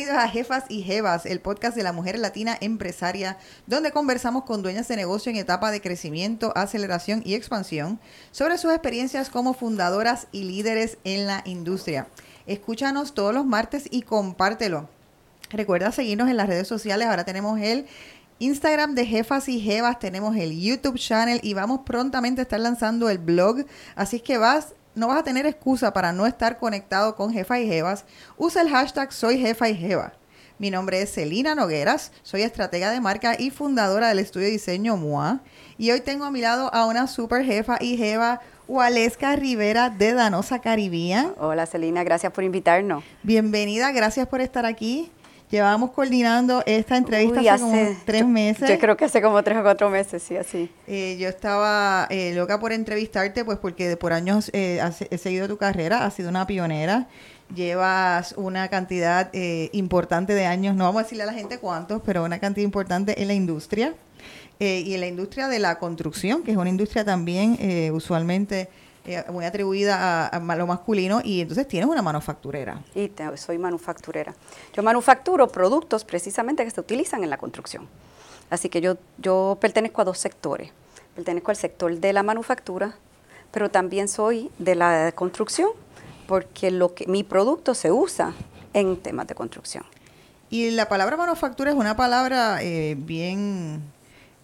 Bienvenidos a Jefas y Jevas, el podcast de la mujer latina empresaria, donde conversamos con dueñas de negocio en etapa de crecimiento, aceleración y expansión sobre sus experiencias como fundadoras y líderes en la industria. Escúchanos todos los martes y compártelo. Recuerda seguirnos en las redes sociales. Ahora tenemos el Instagram de Jefas y Jevas, tenemos el YouTube channel y vamos prontamente a estar lanzando el blog. Así que vas no vas a tener excusa para no estar conectado con Jefa y Jevas, usa el hashtag Soy Jefa y Jeva. Mi nombre es Celina Nogueras, soy estratega de marca y fundadora del estudio de diseño MOA. Y hoy tengo a mi lado a una super jefa y jeva, Waleska Rivera de Danosa Caribía. Hola Celina, gracias por invitarnos. Bienvenida, gracias por estar aquí. Llevábamos coordinando esta entrevista hace, como tres meses. Yo creo que hace como tres o cuatro meses, sí, así. Eh, yo estaba eh, loca por entrevistarte, pues porque por años eh, he seguido tu carrera, has sido una pionera, llevas una cantidad importante de años, no vamos a decirle a la gente cuántos, pero una cantidad importante en la industria y en la industria de la construcción, que es una industria también usualmente eh, muy atribuida a, lo masculino y entonces tienes una manufacturera. Y soy manufacturera. Yo manufacturo productos precisamente que se utilizan en la construcción. Así que yo, yo pertenezco a dos sectores. Pertenezco al sector de la manufactura, pero también soy de la construcción, porque lo que mi producto se usa en temas de construcción. Y la palabra manufactura es una palabra eh, bien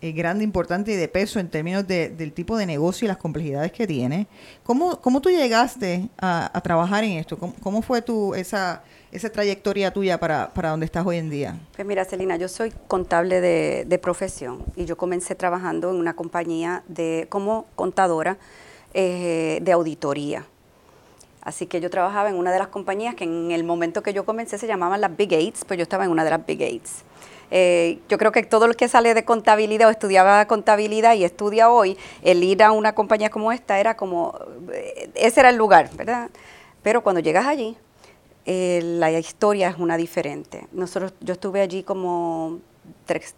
eh, grande, importante y de peso en términos del tipo de negocio y las complejidades que tiene. ¿Cómo, cómo tú llegaste a, trabajar en esto? ¿Cómo, fue tu, esa, esa trayectoria tuya para, para donde estás hoy en día? Pues mira, Celina, yo soy contable de, profesión y yo comencé trabajando en una compañía de, como contadora eh, de auditoría. Así que yo trabajaba en una de las compañías que en el momento que yo comencé se llamaban las Big Eights, pues yo estaba en una de las Big Eights. Eh, yo creo que todo lo que sale de contabilidad o estudiaba contabilidad y estudia hoy, el ir a una compañía como esta era como, eh, ese era el lugar, ¿verdad? Pero cuando llegas allí, eh, la historia es una diferente. Nosotros, yo estuve allí como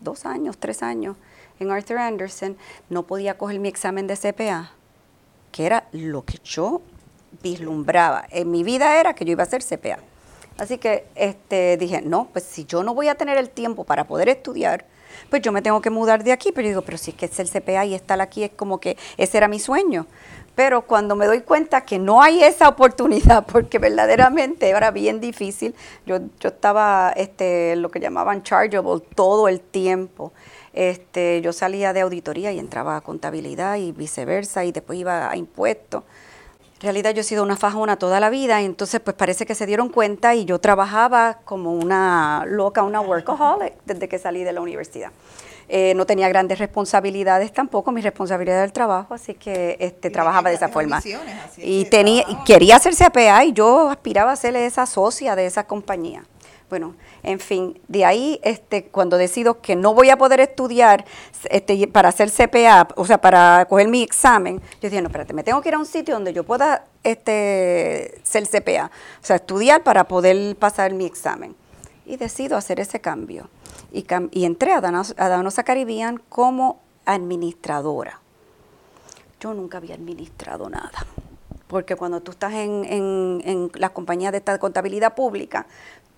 dos años, tres años en Arthur Anderson, no podía coger mi examen de CPA, que era lo que yo vislumbraba. En mi vida era que yo iba a hacer CPA. Así que este, dije, no, pues si yo no voy a tener el tiempo para poder estudiar, pues yo me tengo que mudar de aquí. Pero yo digo, pero si es que es el CPA y estar aquí es como que ese era mi sueño. Pero cuando me doy cuenta que no hay esa oportunidad, porque verdaderamente era bien difícil, yo, yo estaba este, lo que llamaban chargeable todo el tiempo. Este, yo salía de auditoría y entraba a contabilidad y viceversa, y después iba a impuestos. En realidad yo he sido una fajona toda la vida, y entonces pues parece que se dieron cuenta y yo trabajaba como una loca, una workaholic desde que salí de la universidad. Eh, no tenía grandes responsabilidades tampoco, mi responsabilidad del trabajo, así que este, trabajaba de esa forma. Y, tenía, quería hacer CPA y yo aspiraba a ser esa socia de esa compañía. Bueno, en fin, de ahí, este, cuando decido que no voy a poder estudiar este, para hacer CPA, o sea, para coger mi examen, yo dije, no, espérate, me tengo que ir a un sitio donde yo pueda este, ser CPA, o sea, estudiar para poder pasar mi examen. Y decido hacer ese cambio. Y, y entré a Danosa, a Danosa Caribbean como administradora. Yo nunca había administrado nada porque cuando tú estás en, en, en las compañías de esta contabilidad pública,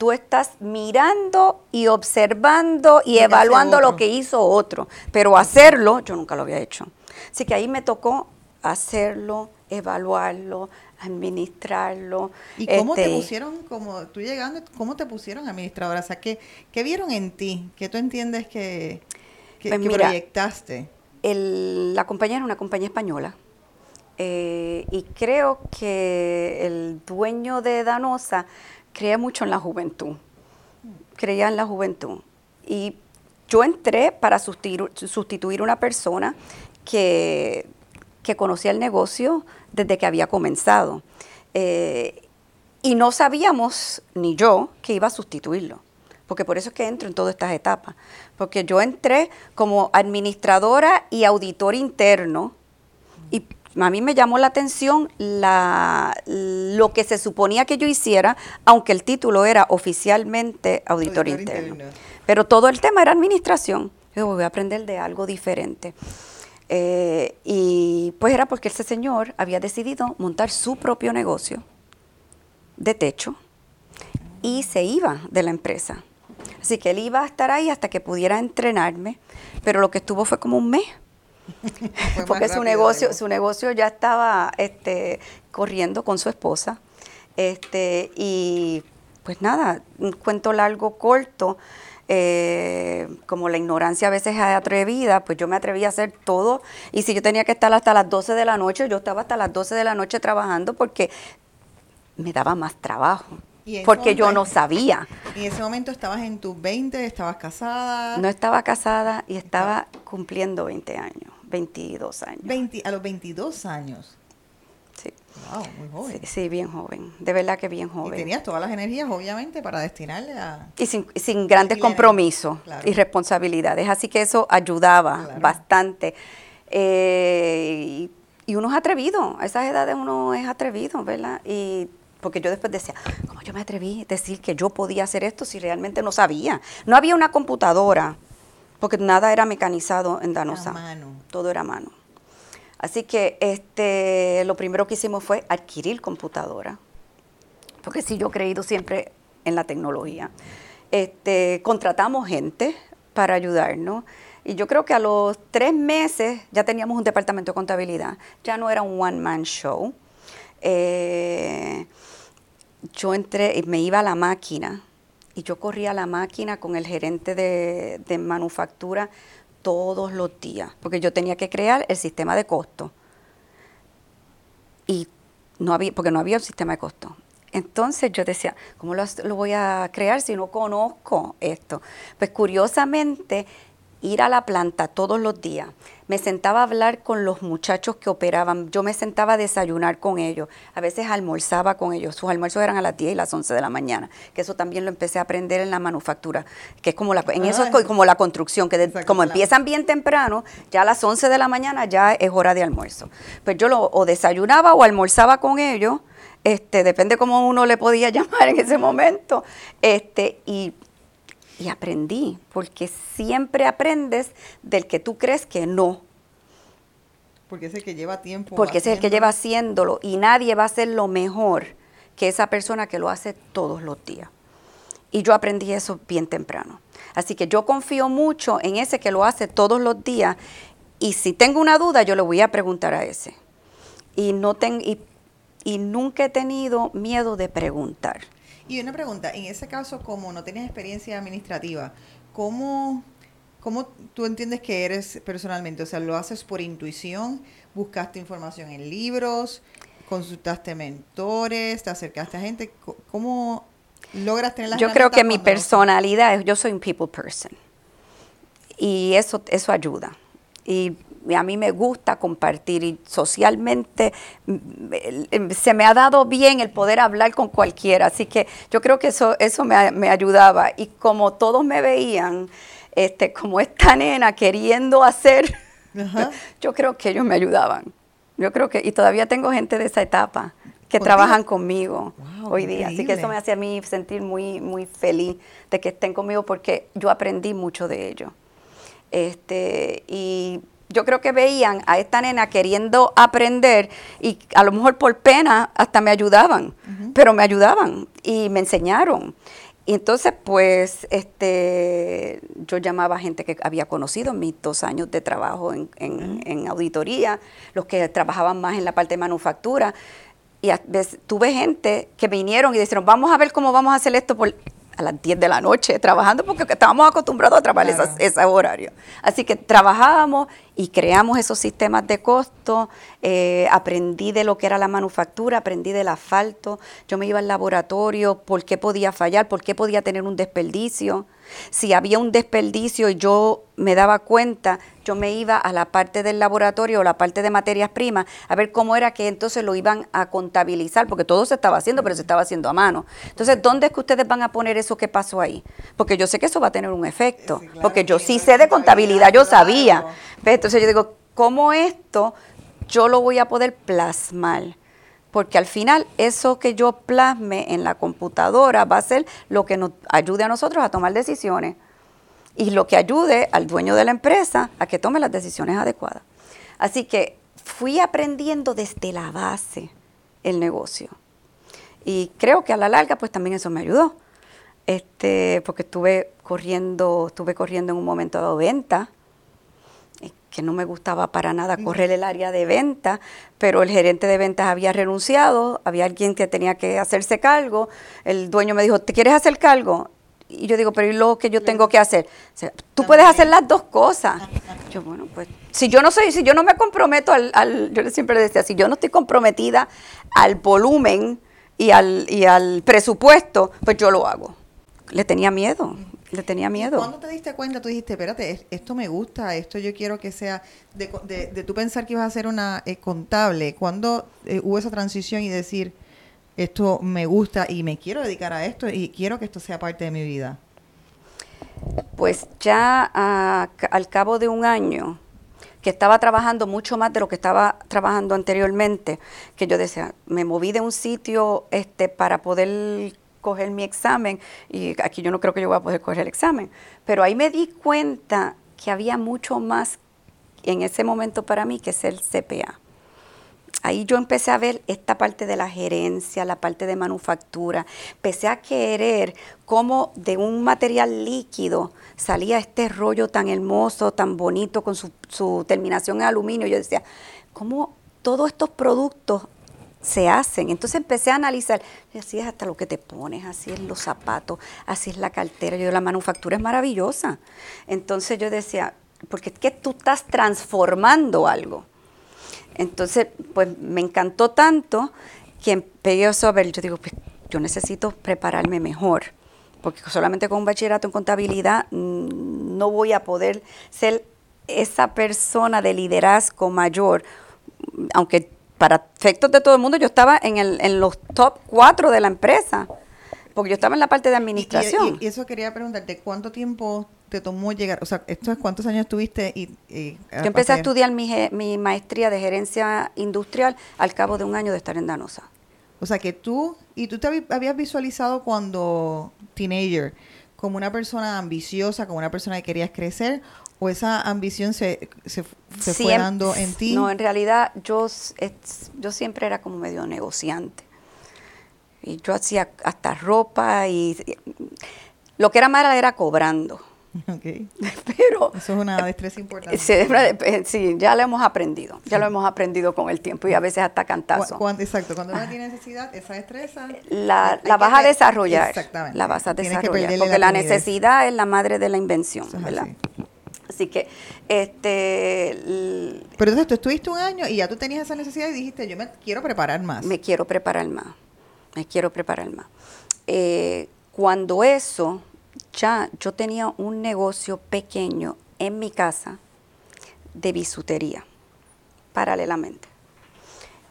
tú estás mirando y observando y evaluando lo que hizo otro, pero hacerlo yo nunca lo había hecho. Así que ahí me tocó hacerlo, evaluarlo, administrarlo. ¿Y cómo te este, pusieron, como tú llegando, cómo te pusieron administradora? O sea, ¿qué, qué vieron en ti? ¿Qué tú entiendes que, que, pues proyectaste? la compañía era una compañía española. Eh, y creo que el dueño de Danosa creía mucho en la juventud, creía en la juventud. Y yo entré para sustituir, sustituir una persona que, conocía el negocio desde que había comenzado. Eh, y no sabíamos, ni yo, que iba a sustituirlo. Porque por eso es que entro en todas estas etapas. Porque yo entré como administradora y auditor interno. Y a mí me llamó la atención la, lo que se suponía que yo hiciera, aunque el título era oficialmente auditor, interno. Pero todo el tema era administración. Yo voy a aprender de algo diferente. Eh, y pues era porque ese señor había decidido montar su propio negocio de techo y se iba de la empresa. Así que él iba a estar ahí hasta que pudiera entrenarme, pero lo que estuvo fue como un mes. Porque su negocio, su negocio ya estaba este, corriendo con su esposa. Este, y pues nada, un cuento largo, corto. Eh, como la ignorancia a veces es atrevida, pues yo me atreví a hacer todo. Y si yo tenía que estar hasta las 12 de la noche, yo estaba hasta las 12 de la noche trabajando porque me daba más trabajo porque yo no sabía. ¿Y en ese momento estabas en tus 20, estabas casada? No estaba casada y estaba cumpliendo 20 años, 22 años. 20, a los 22 años. Sí. Wow, muy joven. Sí, bien joven, de verdad que bien joven. Y tenías todas las energías, obviamente, para destinarle a... Y sin, sin grandes compromisos y responsabilidades, así que eso ayudaba bastante. Eh, y, y, uno es atrevido, a esas edades uno es atrevido, ¿verdad? Y porque yo después decía, ¿cómo yo me atreví a decir que yo podía hacer esto si realmente no sabía? No había una computadora, porque nada era mecanizado en Danosa. Todo era mano. Así que este, lo primero que hicimos fue adquirir computadora, porque sí, yo he creído siempre en la tecnología. Este, contratamos gente para ayudarnos. Y yo creo que a los tres meses ya teníamos un departamento de contabilidad. Ya no era un one-man show. Eh, yo entré me iba a la máquina y yo corría a la máquina con el gerente de, manufactura todos los días, porque yo tenía que crear el sistema de costo. Y no había, porque no había un sistema de costo. Entonces yo decía, ¿cómo lo, lo, voy a crear si no conozco esto? Pues curiosamente, ir a la planta todos los días, me sentaba a hablar con los muchachos que operaban, yo me sentaba a desayunar con ellos, a veces almorzaba con ellos, sus almuerzos eran a las 10 y las 11 de la mañana, que eso también lo empecé a aprender en la manufactura, que es como la, en eso es como la construcción, que como empiezan bien temprano, ya a las 11 de la mañana ya es hora de almuerzo. Pues yo lo, o desayunaba o almorzaba con ellos, este, depende cómo uno le podía llamar en ese momento, este, y y aprendí, porque siempre aprendes del que tú crees que no. Porque es el que lleva tiempo. Porque es el que lleva haciéndolo y nadie va a hacer lo mejor que esa persona que lo hace todos los días. Y yo aprendí eso bien temprano. Así que yo confío mucho en ese que lo hace todos los días y si tengo una duda yo le voy a preguntar a ese. Y, no ten, y nunca he tenido miedo de preguntar. Y una pregunta, en ese caso, como no tienes experiencia administrativa, ¿cómo, ¿cómo tú entiendes que eres personalmente? O sea, ¿lo haces por intuición? ¿Buscaste información en libros? ¿Consultaste mentores? ¿Te acercaste a gente? ¿Cómo logras tener la Yo creo que mi personalidad es, yo soy un people person. Y eso, eso ayuda. Y a mí me gusta compartir y socialmente mm, em, se me ha dado bien el poder hablar con cualquiera, así que yo creo que eso, eso me, me ayudaba y como todos me veían, este, como esta nena queriendo hacer, yo creo que ellos me ayudaban. Yo creo que, y todavía tengo gente de esa etapa que trabajan conmigo hoy día. Así que eso me hace a mí sentir muy, muy feliz de que estén conmigo porque yo aprendí mucho de ellos. Este, y yo creo que veían a esta nena queriendo aprender y a lo mejor por pena hasta me ayudaban, pero me ayudaban y me enseñaron. Y entonces, pues, este, yo llamaba a gente que había conocido en mis dos años de trabajo en, en, auditoría, los que trabajaban más en la parte de manufactura. Y a veces, tuve gente que vinieron y dijeron, vamos a ver cómo vamos a hacer esto por a las 10 de la noche trabajando porque estábamos acostumbrados a trabajar ese horario. Así que trabajábamos y creamos esos sistemas de costo, eh, aprendí de lo que era la manufactura, aprendí del asfalto, yo me iba al laboratorio, por qué podía fallar, por qué podía tener un desperdicio. Si había un desperdicio y yo me daba cuenta, yo me iba a la parte del laboratorio o la parte de materias primas a ver cómo era que entonces lo iban a contabilizar, porque todo se estaba haciendo, pero se estaba haciendo a mano. Entonces, ¿dónde es que ustedes van a poner eso que pasó ahí? Porque yo sé que eso va a tener un efecto, porque yo sí sé de contabilidad, yo sabía. Entonces yo digo, ¿cómo esto yo lo voy a poder plasmar? porque al final eso que yo plasme en la computadora va a ser lo que nos ayude a nosotros a tomar decisiones y lo que ayude al dueño de la empresa a que tome las decisiones adecuadas. Así que fui aprendiendo desde la base el negocio. Y creo que a la larga pues también eso me ayudó, este, porque estuve corriendo, estuve corriendo en un momento dado venta, eh, que no me gustaba para nada correr el área de venta, pero el gerente de ventas había renunciado, había alguien que tenía que hacerse cargo, el dueño me dijo, ¿te quieres hacer cargo? Y yo digo, pero ¿y lo que yo tengo que hacer? tú puedes hacer las dos cosas. Yo, bueno, pues, si yo no soy, si yo no me comprometo al, al yo siempre le decía, si yo no estoy comprometida al volumen y al, y al presupuesto, pues yo lo hago. Le tenía miedo, le tenía miedo. ¿Cuándo te diste cuenta? Tú dijiste, espérate, esto me gusta, esto yo quiero que sea, de, de, de tú pensar que ibas a ser una eh, contable, ¿cuándo eh, hubo esa transición y decir, esto me gusta y me quiero dedicar a esto y quiero que esto sea parte de mi vida? Pues ya al cabo de un año, que estaba trabajando mucho más de lo que estaba trabajando anteriormente, que yo decía, me moví de un sitio este para poder coger mi examen y aquí yo no creo que yo voy a poder coger el examen, pero ahí me di cuenta que había mucho más en ese momento para mí que ser CPA ahí yo empecé a ver esta parte de la gerencia, la parte de manufactura. Empecé a querer cómo de un material líquido salía este rollo tan hermoso, tan bonito, con su, terminación en aluminio. Yo decía, ¿cómo todos estos productos se hacen. Entonces empecé a analizar, así es hasta lo que te pones, así es los zapatos, así es la cartera. Yo, la manufactura es maravillosa. Entonces yo decía, porque es que tú estás transformando algo. Entonces, pues me encantó tanto que empecé a ver, yo digo, pues yo necesito prepararme mejor, porque solamente con un bachillerato en contabilidad mm, no voy a poder ser esa persona de liderazgo mayor, aunque para efectos de todo el mundo yo estaba en, el, en los top cuatro de la empresa, porque yo estaba en la parte de administración. y eso quería preguntarte, ¿cuánto tiempo te tomó llegar? O sea, ¿esto es cuántos años tuviste? Y, Yo empecé a estudiar mi, mi maestría de gerencia industrial al cabo de un año de estar en Danosa. O sea, que tú, y tú te habías visualizado cuando teenager como una persona ambiciosa, como una persona que querías crecer, o esa ambición se, se, fue dando en ti? No, en realidad yo, yo siempre era como medio negociante. Y yo hacía hasta ropa y lo que era mala era cobrando. Okay. Pero eso es una destreza importante. Sí, ya lo hemos aprendido, ya lo hemos aprendido con el tiempo y a veces hasta cantazo. exacto, cuando uno tiene necesidad, esa destreza la, la vas a desarrollar. Exactamente. La vas a desarrollar, porque la, necesidad es la madre de la invención, ¿verdad? Así. que, este... Pero entonces tú estuviste un año y ya tú tenías esa necesidad y dijiste, yo me quiero preparar más. Me quiero preparar más, me quiero preparar más. Eh, cuando eso ya yo tenía un negocio pequeño en mi casa de bisutería, paralelamente.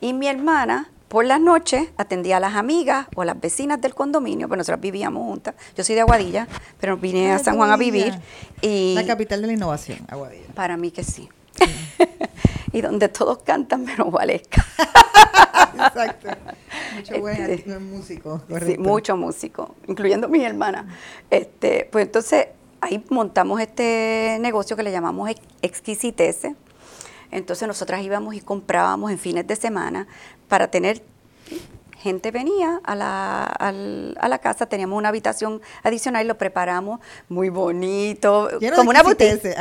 Y mi hermana, por las noches, atendía a las amigas o a las vecinas del condominio, pues nosotros vivíamos juntas. Yo soy de Aguadilla, pero vine a San Juan a vivir. Y la capital de la innovación, Aguadilla. Para mí que sí. y donde todos cantan menos Valesca. Exacto. Mucho buen este, músico. Sí, mucho músico, incluyendo mi hermana. Este, pues entonces ahí montamos este negocio que le llamamos Exquisitece. Entonces nosotras íbamos y comprábamos en fines de semana para tener gente venía a la, a la casa, teníamos una habitación adicional y lo preparamos muy bonito, como una boutique.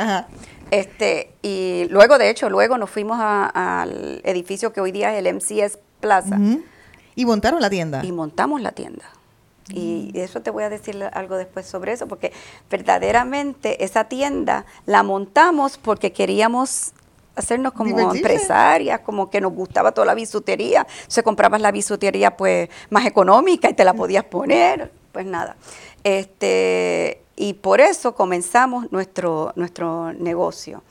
Este, y luego, de hecho, luego nos fuimos al edificio que hoy día es el MCS Plaza. Y montaron la tienda. Y montamos la tienda. Y eso te voy a decir algo después sobre eso, porque verdaderamente esa tienda la montamos porque queríamos hacernos como empresarias, como que nos gustaba toda la bisutería. Se comprabas la bisutería pues más económica y te la podías poner, pues nada. Este, y por eso comenzamos nuestro, nuestro negocio.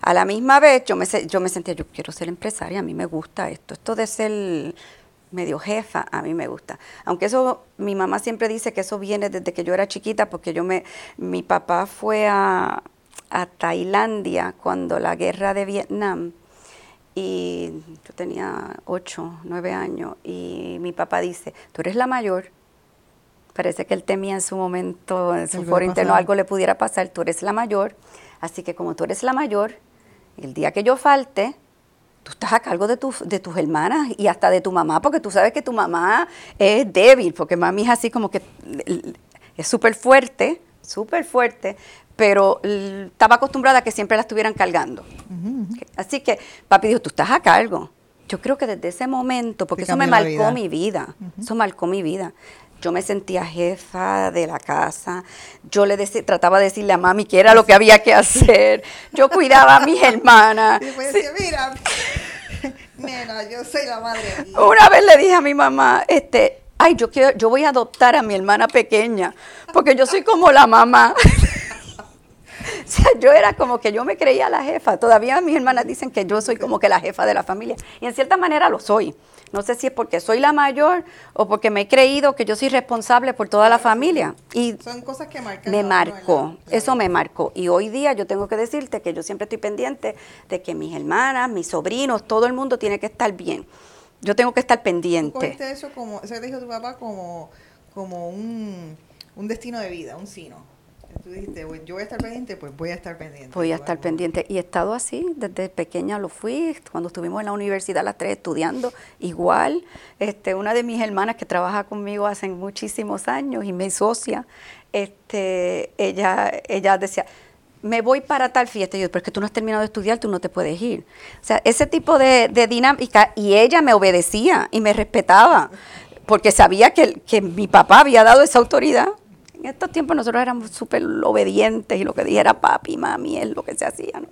A la misma vez yo me, yo me sentía, yo quiero ser empresaria, a mí me gusta esto, esto de ser medio jefa, a mí me gusta. Aunque eso, mi mamá siempre dice que eso viene desde que yo era chiquita, porque yo me, mi papá fue a, a Tailandia cuando la guerra de Vietnam, y yo tenía ocho, nueve años, y mi papá dice, tú eres la mayor, parece que él temía en su momento, en su foro interno, algo le pudiera pasar, tú eres la mayor, así que como tú eres la mayor, el día que yo falte, tú estás a cargo de, de tus hermanas y hasta de tu mamá, porque tú sabes que tu mamá es débil, porque mami es así como que es súper fuerte, súper fuerte, pero estaba acostumbrada a que siempre la estuvieran cargando. Así que papi dijo, tú estás a cargo. Yo creo que desde ese momento, porque eso me marcó mi vida, eso marcó mi vida. Yo me sentía jefa de la casa. Yo le trataba de decirle a mami que era lo que había que hacer. Yo cuidaba a mis hermanas. Y después decía, mira, nena, yo soy la madre. Una vez le dije a mi mamá, este, ay, yo quiero, yo voy a adoptar a mi hermana pequeña, porque yo soy como la mamá. o sea, yo era como que yo me creía la jefa. Todavía mis hermanas dicen que yo soy como que la jefa de la familia. Y en cierta manera lo soy. No sé si es porque soy la mayor o porque me he creído que yo soy responsable por toda la familia. Y Son cosas que marcan. Me marcó, eso me marcó. Y hoy día yo tengo que decirte que yo siempre estoy pendiente de que mis hermanas, mis sobrinos, todo el mundo tiene que estar bien. Yo tengo que estar pendiente. ¿Tú eso como, eso dijo tu papá como, como un, un destino de vida, un sino? Tú dijiste, yo voy a estar pendiente, pues voy a estar pendiente. Voy a estar pendiente. Y he estado así, desde pequeña lo fui, cuando estuvimos en la universidad las tres estudiando, igual. Este, una de mis hermanas que trabaja conmigo hace muchísimos años y me socia, este, ella, ella decía, me voy para tal fiesta. Y yo, pero es que tú no has terminado de estudiar, tú no te puedes ir. O sea, ese tipo de, de dinámica, y ella me obedecía y me respetaba, porque sabía que, que mi papá había dado esa autoridad en estos tiempos nosotros éramos súper obedientes y lo que dijera papi, mami, es lo que se hacía, ¿no?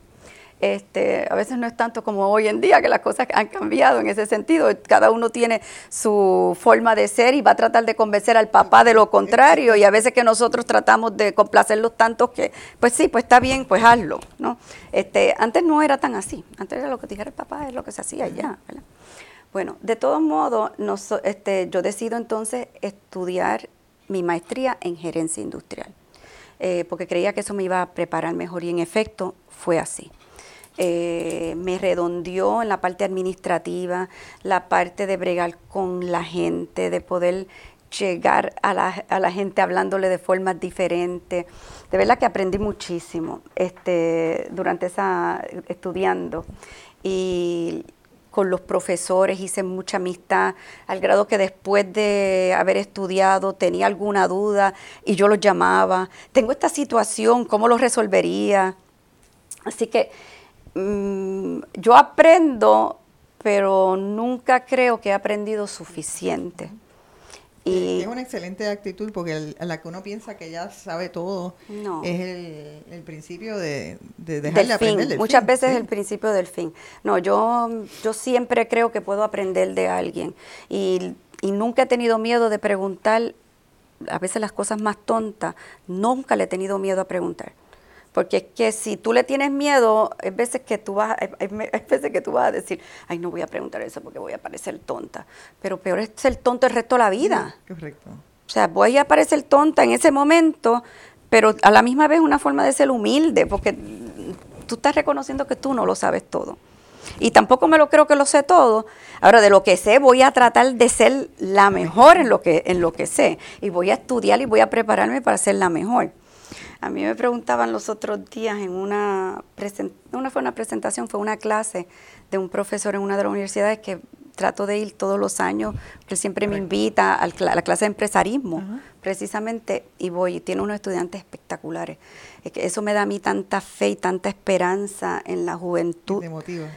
Este, a veces no es tanto como hoy en día, que las cosas han cambiado en ese sentido. Cada uno tiene su forma de ser y va a tratar de convencer al papá de lo contrario. Y a veces que nosotros tratamos de complacerlos tanto que, pues sí, pues está bien, pues hazlo. ¿no? Este, antes no era tan así. Antes era lo que dijera el papá, es lo que se hacía ya. Bueno, de todos modos, este, yo decido entonces estudiar mi maestría en gerencia industrial, eh, porque creía que eso me iba a preparar mejor y en efecto fue así. Eh, me redondeó en la parte administrativa, la parte de bregar con la gente, de poder llegar a la, a la gente hablándole de formas diferentes. De verdad que aprendí muchísimo este, durante esa estudiando. Y con los profesores, hice mucha amistad, al grado que después de haber estudiado tenía alguna duda y yo los llamaba, tengo esta situación, ¿cómo lo resolvería? Así que mm, yo aprendo, pero nunca creo que he aprendido suficiente. Y es una excelente actitud porque la que uno piensa que ya sabe todo es el, principio de, de dejar de aprender. Muchas veces es el principio del fin. No, yo, yo siempre creo que puedo aprender de alguien y, y nunca he tenido miedo de preguntar a veces las cosas más tontas, nunca le he tenido miedo a preguntar. Porque es que si tú le tienes miedo, hay veces que tú vas, hay, veces que tú vas a decir, ay, no voy a preguntar eso porque voy a parecer tonta. Pero peor es ser tonto el resto de la vida. correcto. O sea, voy a parecer tonta en ese momento, pero a la misma vez una forma de ser humilde, porque tú estás reconociendo que tú no lo sabes todo. Y tampoco me lo creo que lo sé todo. Ahora, de lo que sé, voy a tratar de ser la mejor en lo que, en lo que sé. Y voy a estudiar y voy a prepararme para ser la mejor. A mí me preguntaban los otros días en una, no fue una presentación, fue una clase de un profesor en una de las universidades que trato de ir todos los años, que siempre me invita a la clase de empresarismo, precisamente, y voy, y tiene unos estudiantes espectaculares. Es que eso me da a mí tanta fe y tanta esperanza en la juventud. Te motiva.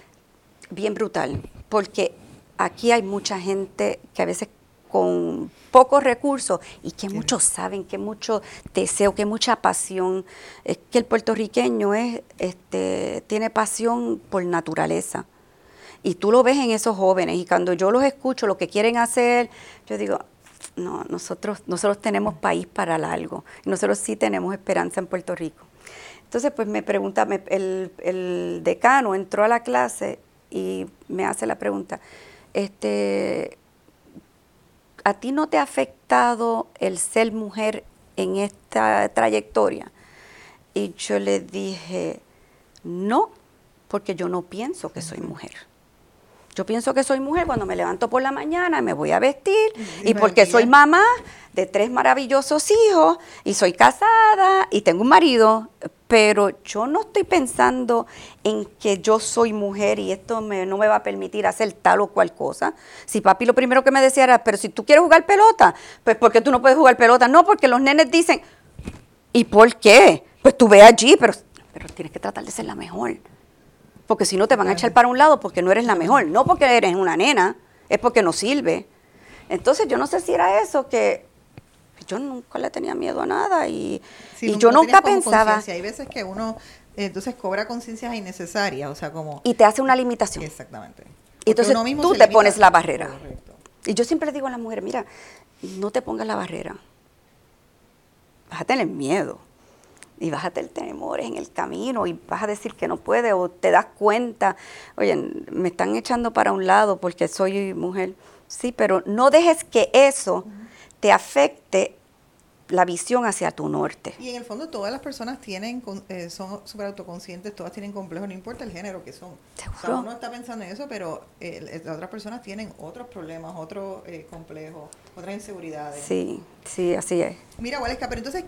Bien brutal, porque aquí hay mucha gente que a veces con pocos recursos y que muchos saben, que mucho deseo, que mucha pasión. Es que el puertorriqueño es, este, tiene pasión por naturaleza. Y tú lo ves en esos jóvenes y cuando yo los escucho, lo que quieren hacer, yo digo, no, nosotros, nosotros tenemos país para largo. Nosotros sí tenemos esperanza en Puerto Rico. Entonces, pues me pregunta, el, el decano entró a la clase y me hace la pregunta, este, ¿a ti no te ha afectado el ser mujer en esta trayectoria? Y yo le dije, no, porque yo no pienso que soy mujer. Yo pienso que soy mujer cuando me levanto por la mañana, me voy a vestir y porque soy mamá de tres maravillosos hijos y soy casada y tengo un marido, pero yo no estoy pensando en que yo soy mujer y esto no me va a permitir hacer tal o cual cosa. Si papi lo primero que me decía era, pero si tú quieres jugar pelota, pues ¿por qué tú no puedes jugar pelota? No, porque los nenes dicen, ¿y por qué? Pues tú ve allí, pero, pero tienes que tratar de ser la mejor. Porque si no te van a echar para un lado porque no eres la mejor. No porque eres una nena, es porque no sirve. Entonces yo no sé si era eso que yo nunca le tenía miedo a nada y, yo nunca pensaba. Hay veces que uno entonces cobra conciencias innecesarias, o sea, como... Y te hace una limitación. Exactamente. Y entonces tú te pones la barrera. Y yo siempre le digo a las mujeres, mira, no te pongas la barrera. Vas a tener miedo. Y vas a tener temores en el camino y vas a decir que no puedes o te das cuenta, oye, me están echando para un lado porque soy mujer. Sí, pero no dejes que eso te afecte la visión hacia tu norte. Y en el fondo todas las personas tienen, eh, son súper autoconscientes, todas tienen complejos, no importa el género que son. ¿Seguro? uno está pensando en eso, pero eh, las otras personas tienen otros problemas, otros eh, complejos, otras inseguridades. Sí, sí, así es. Mira, Waleska, pero entonces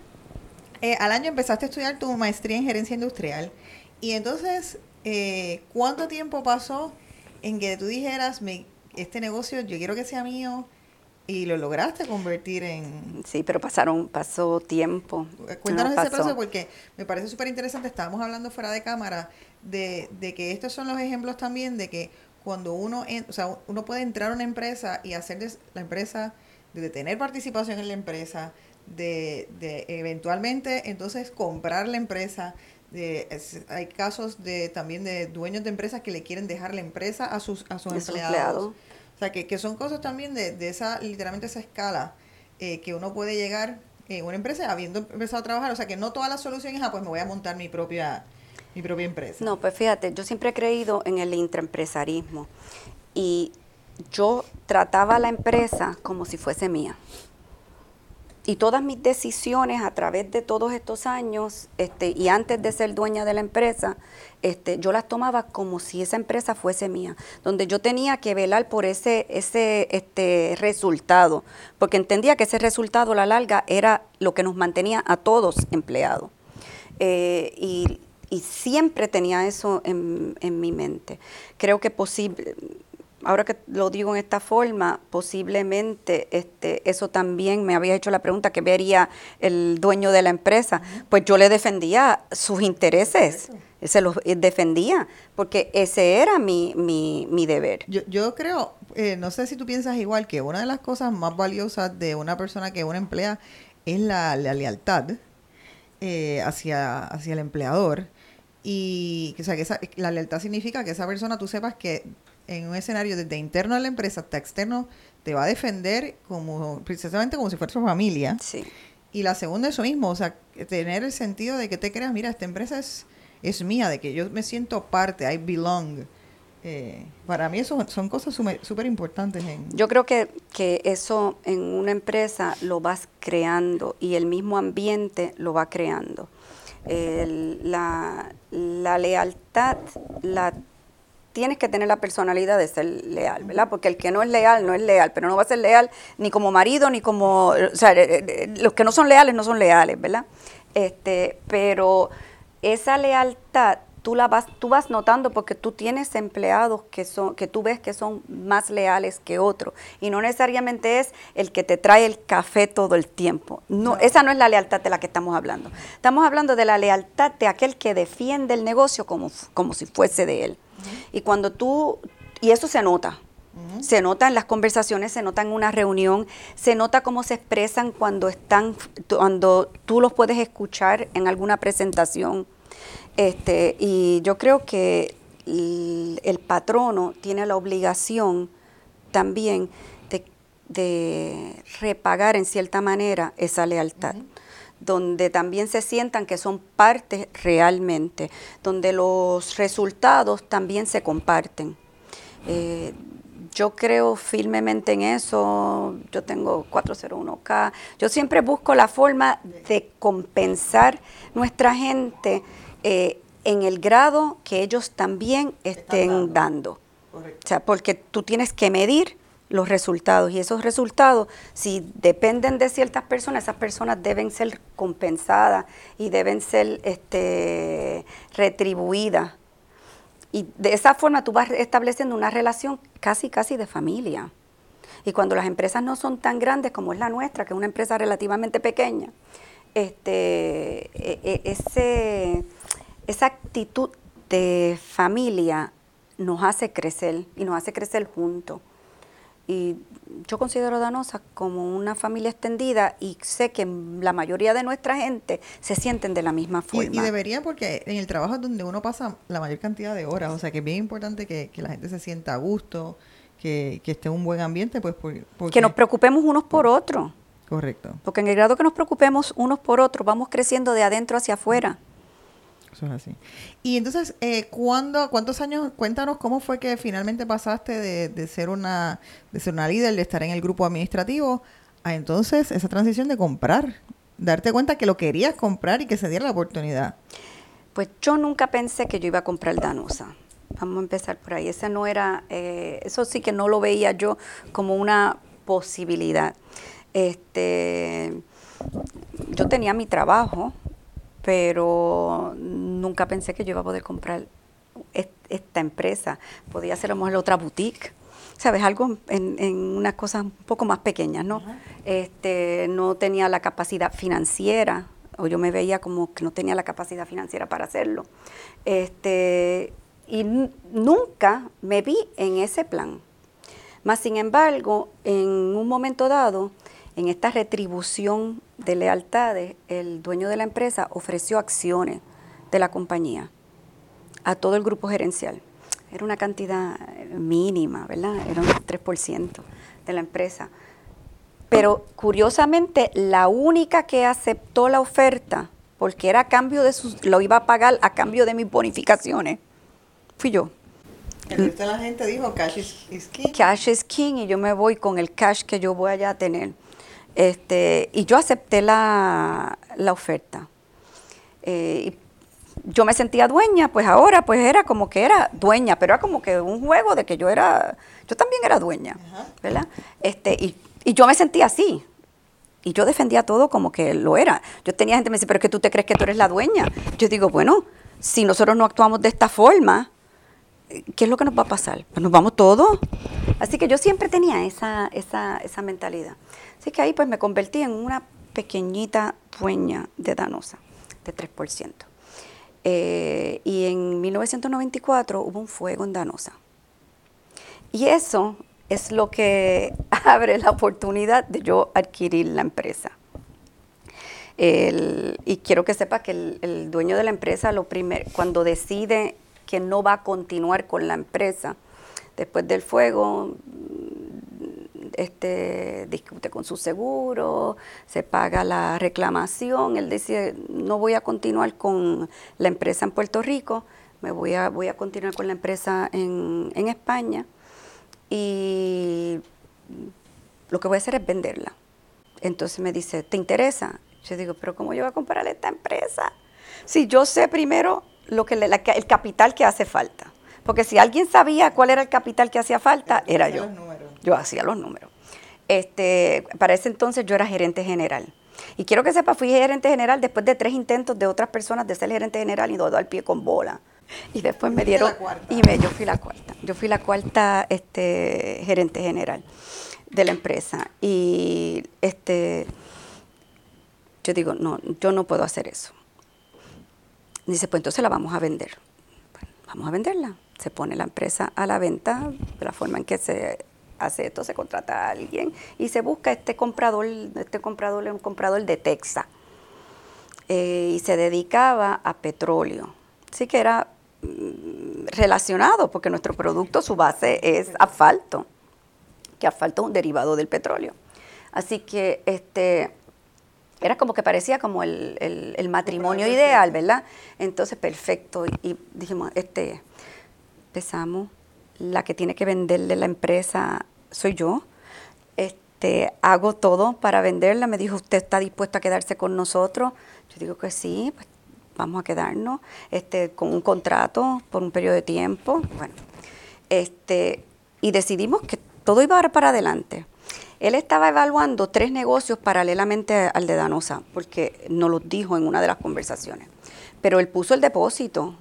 al año empezaste a estudiar tu maestría en gerencia industrial y entonces, ¿cuánto tiempo pasó en que tú dijeras, me, este negocio yo quiero que sea mío? Y lo lograste convertir en... Sí, pero pasaron, pasó tiempo. Cuéntanos ese proceso porque me parece súper interesante. Estábamos hablando fuera de cámara de, de, que estos son los ejemplos también de que cuando uno, o sea, uno puede entrar a una empresa y hacer la empresa, de tener participación en la empresa, de, de eventualmente entonces comprar la empresa. De, hay casos de también de dueños de empresas que le quieren dejar la empresa a sus, a sus empleados. O sea, que, que son cosas también de, de esa, literalmente esa escala eh, que uno puede llegar en una empresa habiendo empezado a trabajar. O sea, que no todas las soluciones, ah, pues me voy a montar mi propia, mi propia empresa. No, pues fíjate, yo siempre he creído en el intraempresarismo y yo trataba la empresa como si fuese mía y todas mis decisiones a través de todos estos años este, y antes de ser dueña de la empresa, este, yo las tomaba como si esa empresa fuese mía, donde yo tenía que velar por ese, ese este, resultado, porque entendía que ese resultado a la larga era lo que nos mantenía a todos empleados. Eh, y, y, siempre tenía eso en, en mi mente. Creo que posible, ahora que lo digo en esta forma, posiblemente este, eso también me había hecho la pregunta, ¿qué vería el dueño de la empresa? Pues yo le defendía sus intereses, se los eh, defendía, porque ese era mi, mi, mi deber. Yo, yo creo, eh, no sé si tú piensas igual, que una de las cosas más valiosas de una persona que una emplea es la, lealtad eh, hacia, hacia el empleador. Y o sea, que esa, la lealtad significa que esa persona tú sepas que en un escenario desde interno a la empresa hasta externo, te va a defender como precisamente como si fuera su familia. Sí. Y la segunda, eso mismo, o sea, tener el sentido de que te creas, mira, esta empresa es, es mía, de que yo me siento parte, I belong. Eh, para mí eso son cosas súper importantes. En... Yo creo que, que eso en una empresa lo vas creando y el mismo ambiente lo va creando. la, la lealtad la tienes que tener la personalidad de ser leal, ¿verdad? Porque el que no es leal, no es leal, pero no va a ser leal ni como marido, ni como, o sea, eh, eh, los que no son leales no son leales, ¿verdad? Este, pero esa lealtad tú la vas, tú vas notando porque tú tienes empleados que son, que tú ves que son más leales que otros. Y no necesariamente es el que te trae el café todo el tiempo. No, esa no es la lealtad de la que estamos hablando. Estamos hablando de la lealtad de aquel que defiende el negocio como, como si fuese de él. Y cuando tú, y eso se nota, Se nota en las conversaciones, se nota en una reunión, se nota cómo se expresan cuando están, cuando tú los puedes escuchar en alguna presentación. Este, y yo creo que el, patrono tiene la obligación también de, repagar en cierta manera esa lealtad donde también se sientan que son parte realmente, donde los resultados también se comparten. Eh, yo creo firmemente en eso, yo tengo 401k, yo siempre busco la forma de compensar nuestra gente eh, en el grado que ellos también estén dando. O sea, porque tú tienes que medir los resultados y esos resultados, si dependen de ciertas personas, esas personas deben ser compensadas y deben ser este, retribuidas. Y de esa forma tú vas estableciendo una relación casi, casi de familia. Y cuando las empresas no son tan grandes como es la nuestra, que es una empresa relativamente pequeña, este, e, e, ese, esa actitud de familia nos hace crecer y nos hace crecer juntos. Y yo considero Danosa como una familia extendida y sé que la mayoría de nuestra gente se sienten de la misma forma. Y, debería porque en el trabajo es donde uno pasa la mayor cantidad de horas, o sea que es bien importante que, la gente se sienta a gusto, que, esté en un buen ambiente, pues porque... Que nos preocupemos unos por otros. Correcto. Porque en el grado que nos preocupemos unos por otros, vamos creciendo de adentro hacia afuera. Eso es así. Y entonces, eh, ¿cuántos años, cuéntanos cómo fue que finalmente pasaste de, ser una, de ser una líder, de estar en el grupo administrativo, a entonces esa transición de comprar, darte cuenta que lo querías comprar y que se diera la oportunidad? Pues yo nunca pensé que yo iba a comprar Danosa. Vamos a empezar por ahí. Ese no era, eh, eso sí que no lo veía yo como una posibilidad. Este, yo tenía mi trabajo, pero nunca pensé que yo iba a poder comprar esta empresa. Podía ser a lo mejor otra boutique. ¿Sabes? Algo en, en unas cosas un poco más pequeñas, ¿no? este, no tenía la capacidad financiera, o yo me veía como que no tenía la capacidad financiera para hacerlo. Este, y nunca me vi en ese plan. Más sin embargo, en un momento dado, en esta retribución de lealtades, el dueño de la empresa ofreció acciones de la compañía a todo el grupo gerencial. Era una cantidad mínima, ¿verdad? Era un 3% de la empresa. Pero curiosamente, la única que aceptó la oferta, porque era a cambio de sus, lo iba a pagar a cambio de mis bonificaciones, fui yo. El resto de la gente dijo cash is, king. Cash is king y yo me voy con el cash que yo voy a tener. Este, y yo acepté la, oferta. Eh, yo me sentía dueña, pues ahora pues era como que era dueña, pero era como que un juego de que yo era, yo también era dueña, ¿verdad? Este, y, y, yo me sentía así. Y yo defendía todo como que lo era. Yo tenía gente que me dice, pero es que tú te crees que tú eres la dueña. Yo digo, bueno, si nosotros no actuamos de esta forma, ¿qué es lo que nos va a pasar? Pues nos vamos todos. Así que yo siempre tenía esa, esa, esa mentalidad. Así que ahí pues me convertí en una pequeñita dueña de Danosa, de 3%. Eh, y en 1994 hubo un fuego en Danosa. Y eso es lo que abre la oportunidad de yo adquirir la empresa. y quiero que sepa que el, el, dueño de la empresa, lo primer, cuando decide que no va a continuar con la empresa, después del fuego, este, discute con su seguro, se paga la reclamación, él dice, no voy a continuar con la empresa en Puerto Rico, me voy a, voy a continuar con la empresa en, en España y lo que voy a hacer es venderla. Entonces me dice, ¿te interesa? Yo digo, pero ¿cómo yo voy a comprar esta empresa? Si yo sé primero lo que el capital que hace falta. Porque si alguien sabía cuál era el capital que hacía falta, era yo. Yo hacía los números. Este, para ese entonces yo era gerente general. Y quiero que sepa, fui gerente general después de tres intentos de otras personas de ser gerente general y todo al pie con bola. Y después me dieron y me, yo fui la cuarta. Yo fui la cuarta este, gerente general de la empresa. Y este yo digo, no, yo no puedo hacer eso. Dice, pues entonces la vamos a vender. vamos a venderla. Se pone la empresa a la venta de la forma en que se hace esto, se contrata a alguien y se busca este comprador, este comprador es un comprador de Texas. Eh, y se dedicaba a petróleo. Así que era mm, relacionado, porque nuestro producto, su base es asfalto, que asfalto es un derivado del petróleo. Así que este era como que parecía como el, matrimonio ideal, ¿verdad? Entonces, perfecto. Y, dijimos, este, empezamos, la que tiene que venderle la empresa soy yo. Este, hago todo para venderla. Me dijo, ¿usted está dispuesto a quedarse con nosotros? Yo digo que sí, pues vamos a quedarnos este, con un contrato por un periodo de tiempo. Bueno, este, y decidimos que todo iba para adelante. Él estaba evaluando tres negocios paralelamente al de Danosa, porque nos lo dijo en una de las conversaciones. Pero él puso el depósito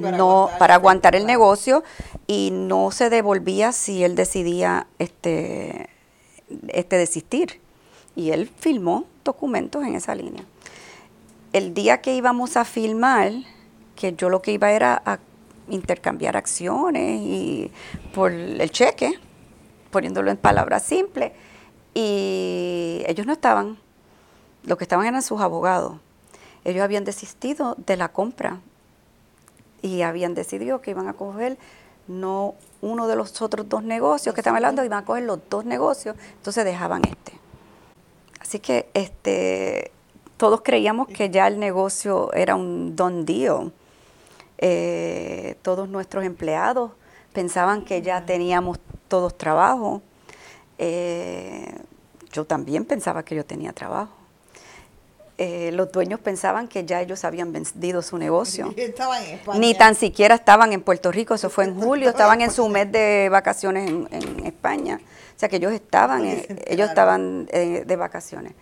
para no aguantar, para aguantar el negocio y no se devolvía si él decidía este, este desistir. Y él filmó documentos en esa línea. El día que íbamos a filmar, que yo lo que iba era a intercambiar acciones y por el cheque, poniéndolo en palabras simples, y ellos no estaban, lo que estaban eran sus abogados. Ellos habían desistido de la compra y habían decidido que iban a coger no uno de los otros dos negocios que estaban hablando, iban a coger los dos negocios, entonces dejaban este. Así que este, todos creíamos que ya el negocio era un don deal. Eh, todos nuestros empleados pensaban que ya teníamos todos trabajo. Eh, yo también pensaba que yo tenía trabajo. Eh, los dueños pensaban que ya ellos habían vendido su negocio. Ni tan siquiera estaban en Puerto Rico, eso fue en julio, estaban en su mes de vacaciones en, España. O sea que ellos estaban, ellos estaban de vacaciones.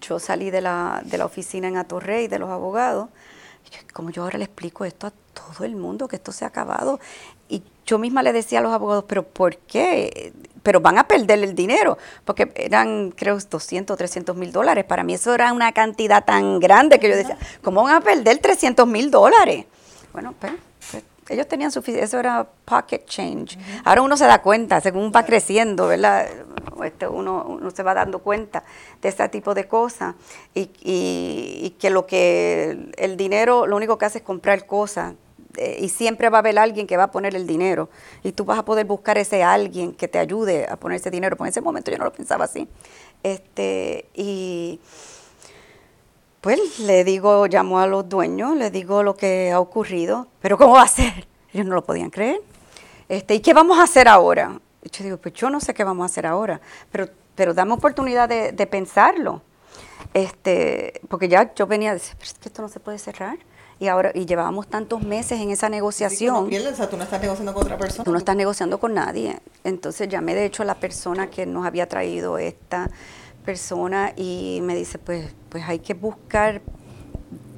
yo salí de la, de la oficina en Atorrey de los abogados como yo ahora le explico esto a todo el mundo, que esto se ha acabado? Y yo misma le decía a los abogados, pero ¿por qué? Pero van a perder el dinero, porque eran, creo, 200, 300 mil dólares. Para mí eso era una cantidad tan grande que yo decía, ¿cómo van a perder 300 mil dólares? Bueno, pues, pues ellos tenían suficiente, eso era pocket change. Ahora uno se da cuenta, según va creciendo, ¿verdad? Este, uno, uno, se va dando cuenta de este tipo de cosas y, y, que lo que el dinero lo único que hace es comprar cosas eh, y siempre va a haber alguien que va a poner el dinero y tú vas a poder buscar ese alguien que te ayude a poner ese dinero. Pues en ese momento yo no lo pensaba así. Este, y pues le digo, llamo a los dueños, le digo lo que ha ocurrido, pero ¿cómo va a ser? Ellos no lo podían creer. Este, ¿Y qué vamos a hacer ahora? yo digo, pues yo no sé qué vamos a hacer ahora, pero, pero dame oportunidad de, pensarlo. Este, porque ya yo venía a decir, pero es que esto no se puede cerrar. Y ahora, y llevábamos tantos meses en esa negociación. o tú no estás negociando con otra persona. Tú no estás negociando con nadie. Entonces llamé de hecho a la persona que nos había traído esta persona y me dice, pues, pues hay que buscar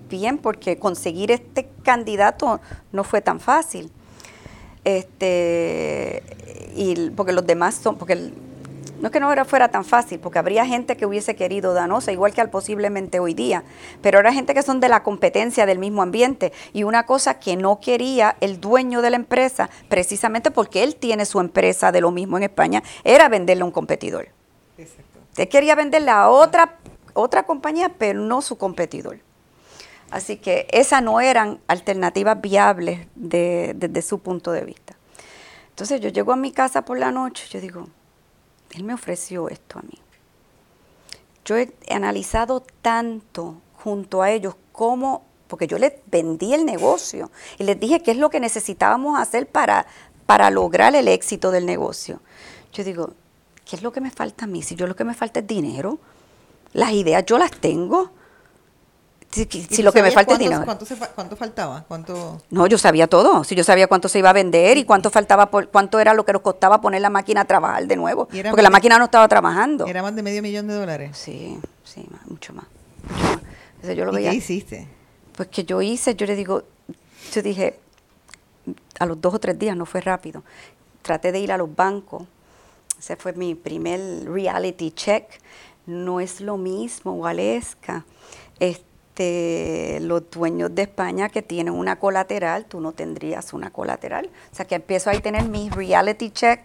bien porque conseguir este candidato no fue tan fácil. Este, y porque los demás son, porque no es que no era, fuera tan fácil, porque habría gente que hubiese querido Danosa, igual que al posiblemente hoy día, pero era gente que son de la competencia del mismo ambiente. Y una cosa que no quería el dueño de la empresa, precisamente porque él tiene su empresa de lo mismo en España, era venderle a un competidor. Exacto. Usted quería venderle a otra, otra compañía, pero no su competidor. Así que esas no eran alternativas viables desde su punto de vista. Entonces yo llego a mi casa por la noche, yo digo, él me ofreció esto a mí. Yo he analizado tanto junto a ellos cómo, porque yo les vendí el negocio y les dije qué es lo que necesitábamos hacer para, para lograr el éxito del negocio. Yo digo, ¿qué es lo que me falta a mí? Si yo lo que me falta es dinero, las ideas yo las tengo. Si, lo que me falta es dinero. ¿Cuánto, faltaba? ¿Cuánto? No, yo sabía todo. Si yo sabía cuánto se iba a vender y cuánto faltaba, por, cuánto era lo que nos costaba poner la máquina a trabajar de nuevo. Porque la máquina no estaba trabajando. ¿Era más de medio millón de dólares? Sí, sí, mucho más. yo lo ¿Y ¿Qué hiciste? Pues que yo hice, yo le digo, yo dije, a los dos o tres días, no fue rápido. Traté de ir a los bancos ese fue mi primer reality check. No es lo mismo, Waleska. Este, los dueños de España que tienen una colateral, tú no tendrías una colateral. O sea que empiezo a tener mi reality check,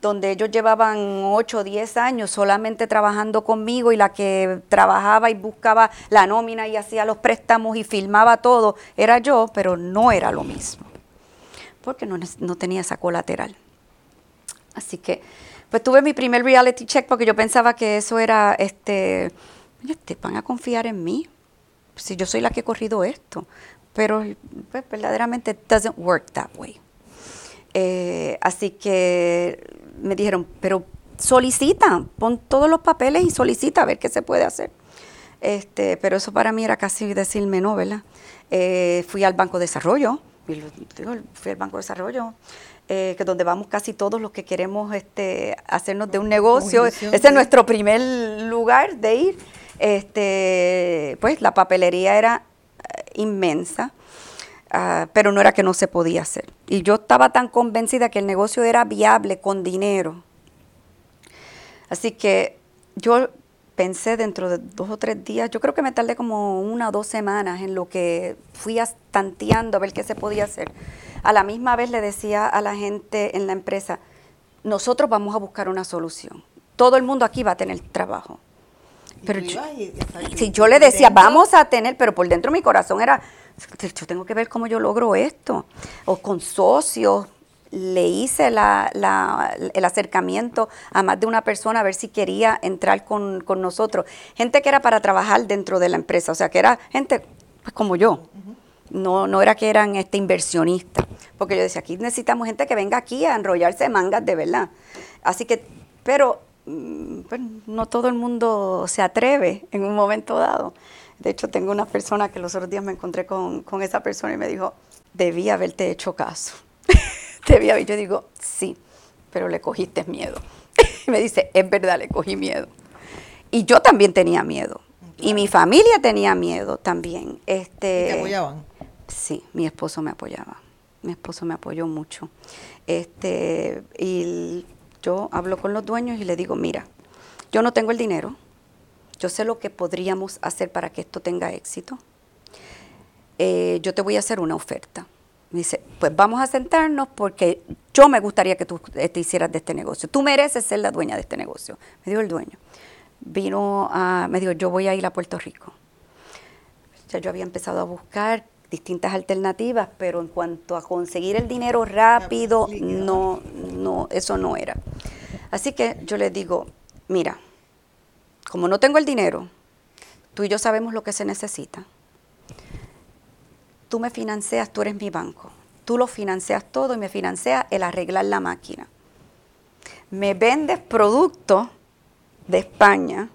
donde ellos llevaban 8 o 10 años solamente trabajando conmigo y la que trabajaba y buscaba la nómina y hacía los préstamos y filmaba todo era yo, pero no era lo mismo, porque no, no tenía esa colateral. Así que pues tuve mi primer reality check porque yo pensaba que eso era, este, te van a confiar en mí, si yo soy la que he corrido esto. Pero pues, verdaderamente it doesn't work that way. Eh, así que me dijeron, pero solicita, pon todos los papeles y solicita a ver qué se puede hacer. Este, pero eso para mí era casi decirme no, ¿verdad? Eh, fui al Banco de Desarrollo y digo, fui al Banco de Desarrollo, eh, que donde vamos casi todos los que queremos este, hacernos de un negocio. Ese es nuestro primer lugar de ir. Este, pues la papelería era eh, inmensa, ah, pero no era que no se podía hacer. Y yo estaba tan convencida que el negocio era viable con dinero. Así que yo pensé dentro de dos o tres días, yo creo que me tardé como una o dos semanas en lo que fui tanteando a ver qué se podía hacer. A la misma vez le decía a la gente en la empresa, nosotros vamos a buscar una solución. Todo el mundo aquí va a tener trabajo. Pero yo, si yo le decía, vamos a tener, pero por dentro mi corazón era, yo tengo que ver cómo yo logro esto. O con socios, le hice el acercamiento a más de una persona a ver si quería entrar con, nosotros. Gente que era para trabajar dentro de la empresa, o sea, que era gente pues, como yo. No, no era que eran este inversionistas, porque yo decía, aquí necesitamos gente que venga aquí a enrollarse mangas de verdad. Así que, pero no todo el mundo se atreve en un momento dado. De hecho, tengo una persona que los otros días me encontré con, con esa persona y me dijo, debía haberte hecho caso. te Yo digo, sí, pero le cogiste miedo. y me dice, es verdad, le cogí miedo. Y yo también tenía miedo. Y mi familia tenía miedo también. Este, ¿Y ¿Te apoyaban? Sí, mi esposo me apoyaba. Mi esposo me apoyó mucho. Este, y yo hablo con los dueños y le digo, mira, yo no tengo el dinero. Yo sé lo que podríamos hacer para que esto tenga éxito. Eh, yo te voy a hacer una oferta me dice, pues vamos a sentarnos porque yo me gustaría que tú te hicieras de este negocio. Tú mereces ser la dueña de este negocio. Me dijo el dueño. Vino a, me dijo, yo voy a ir a Puerto Rico. Ya yo había empezado a buscar distintas alternativas, pero en cuanto a conseguir el dinero rápido, no, no, eso no era. Así que yo le digo, mira, como no tengo el dinero, tú y yo sabemos lo que se necesita tú me financias, tú eres mi banco. Tú lo financias todo y me financias el arreglar la máquina. Me vendes productos de España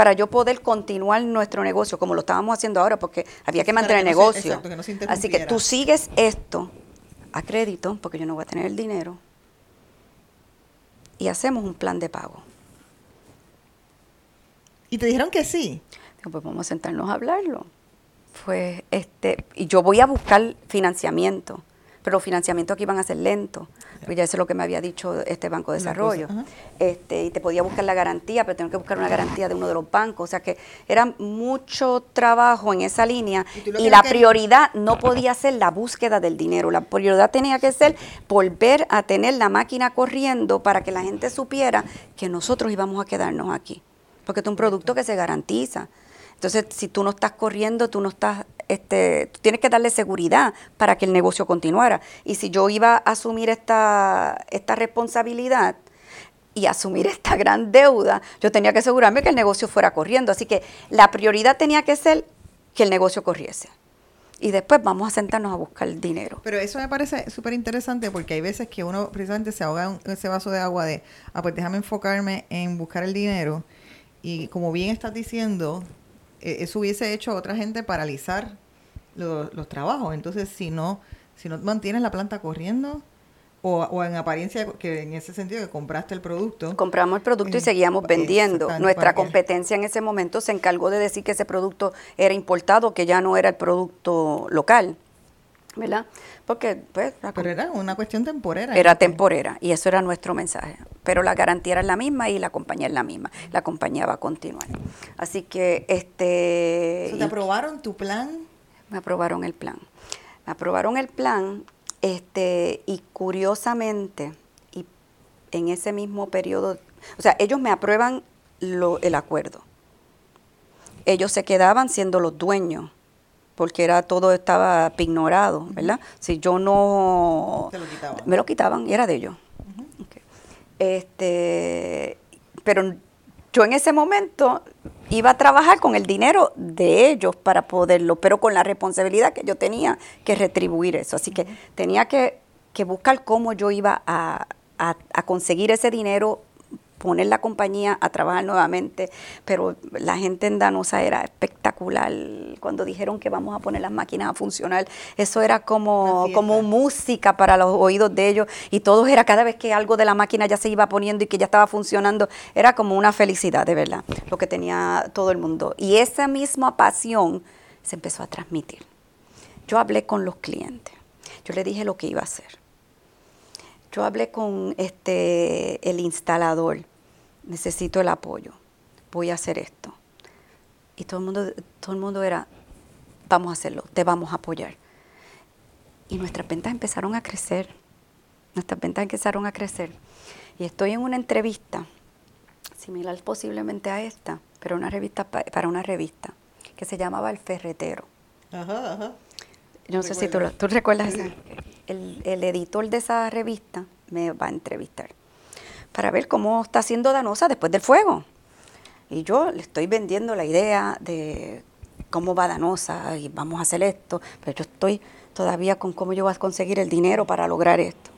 para yo poder continuar nuestro negocio como lo estábamos haciendo ahora porque había que mantener el negocio. Así que tú sigues esto a crédito porque yo no voy a tener el dinero y hacemos un plan de pago. ¿Y te dijeron que sí? Pues vamos a sentarnos a hablarlo pues este, y yo voy a buscar financiamiento, pero los financiamientos aquí van a ser lentos, pues ya eso es lo que me había dicho este Banco de Desarrollo. este, y te podía buscar la garantía, pero tengo que buscar una garantía de uno de los bancos, o sea que era mucho trabajo en esa línea y, la prioridad no podía ser la búsqueda del dinero, la prioridad tenía que ser volver a tener la máquina corriendo para que la gente supiera que nosotros íbamos a quedarnos aquí, porque es un producto que se garantiza. Entonces, si tú no estás corriendo, tú no estás, este, tienes que darle seguridad para que el negocio continuara. Y si yo iba a asumir esta, esta responsabilidad y asumir esta gran deuda, yo tenía que asegurarme que el negocio fuera corriendo. Así que la prioridad tenía que ser que el negocio corriese y después vamos a sentarnos a buscar el dinero. Pero eso me parece súper interesante porque hay veces que uno precisamente se ahoga en ese vaso de agua de, ah, pues déjame enfocarme en buscar el dinero y como bien estás diciendo, eh, eso hubiese hecho a otra gente paralizar los trabajos. Entonces, si no, si no mantienes la planta corriendo, o, en apariencia, que en ese sentido que compraste el producto. Compramos el producto y seguíamos vendiendo. Nuestra competencia en ese momento se encargó de decir que ese producto era importado, que ya no era el producto local. ¿verdad? Porque, pues... Pero era una cuestión temporera. Era temporera, y eso era nuestro mensaje. Pero la garantía era la misma y la compañía es la misma. La compañía va a continuar. Así que, este... ¿Te aprobaron tu plan? Me aprobaron el plan. Me aprobaron el plan, este, y curiosamente, y en ese mismo periodo, o sea, ellos me aprueban lo, el acuerdo. Ellos se quedaban siendo los dueños porque era todo estaba ignorado, ¿verdad? Si yo no... Me lo quitaban y era de ellos. este, pero yo en ese momento iba a trabajar con el dinero de ellos para poderlo, pero con la responsabilidad que yo tenía que retribuir eso. Así que tenía que, buscar cómo yo iba a, a conseguir ese dinero poner la compañía a trabajar nuevamente, pero la gente en Danosa era espectacular. Cuando dijeron que vamos a poner las máquinas a funcionar, eso era como, como música para los oídos de ellos. Y todo era cada vez que algo de la máquina ya se iba poniendo y que ya estaba funcionando, era como una felicidad, de verdad, lo que tenía todo el mundo. Y esa misma pasión se empezó a transmitir. Yo hablé con los clientes, yo le dije lo que iba a hacer. Yo hablé con este, el instalador, necesito el apoyo, voy a hacer esto. Y todo el mundo, todo el mundo era, vamos a hacerlo, te vamos a apoyar. Y nuestras ventas empezaron a crecer, nuestras ventas empezaron a crecer. Y estoy en una entrevista, similar posiblemente a esta, pero una revista para una revista, que se llamaba El Ferretero. Ajá, ajá. Yo no sé si tú, tú recuerdas esa el, editor de esa revista me va a entrevistar para ver cómo está haciendo Danosa después del fuego. Y yo le estoy vendiendo la idea de cómo va Danosa y vamos a hacer esto, pero yo estoy todavía con cómo yo voy a conseguir el dinero para lograr esto.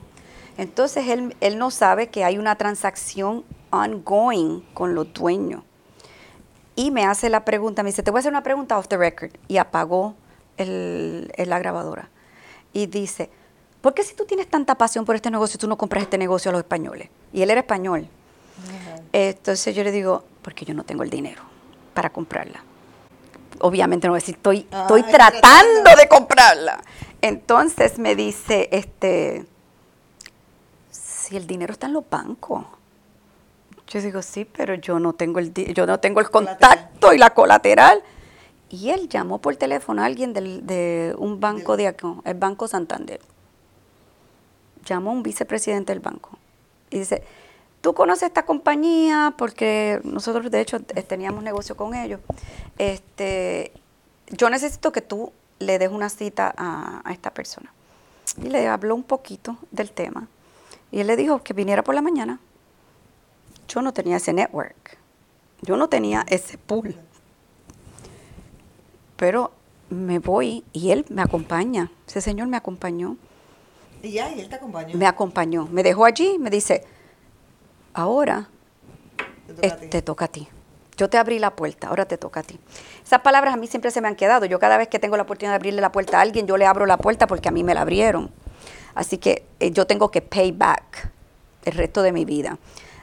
Entonces él, él no sabe que hay una transacción ongoing con los dueños. Y me hace la pregunta, me dice, te voy a hacer una pregunta off the record. Y apagó el, la grabadora. Y dice, ¿por qué si tú tienes tanta pasión por este negocio, tú no compras este negocio a los españoles? Y él era español. Entonces yo le digo, porque yo no tengo el dinero para comprarla. Obviamente no voy a decir, estoy, estoy tratando, de comprarla. Entonces me dice, este, si el dinero está en los bancos. Yo digo, sí, pero yo no tengo el, yo no tengo el contacto y la colateral. Y él llamó por teléfono a alguien de un banco de aquí, el Banco Santander llamó a un vicepresidente del banco y dice, tú conoces esta compañía porque nosotros de hecho teníamos negocio con ellos. Este, yo necesito que tú le des una cita a, esta persona. Y le habló un poquito del tema. Y él le dijo que viniera por la mañana. Yo no tenía ese network. Yo no tenía ese pool. Pero me voy y él me acompaña. Ese señor me acompañó. Y ya, y él te acompañó. Me acompañó. Me dejó allí, me dice, ahora te toca, a ti. Yo te abrí la puerta, ahora te toca a ti. Esas palabras a mí siempre se me han quedado. Yo cada vez que tengo la oportunidad de abrirle la puerta a alguien, yo le abro la puerta porque a mí me la abrieron. Así que eh, yo tengo que pay back el resto de mi vida.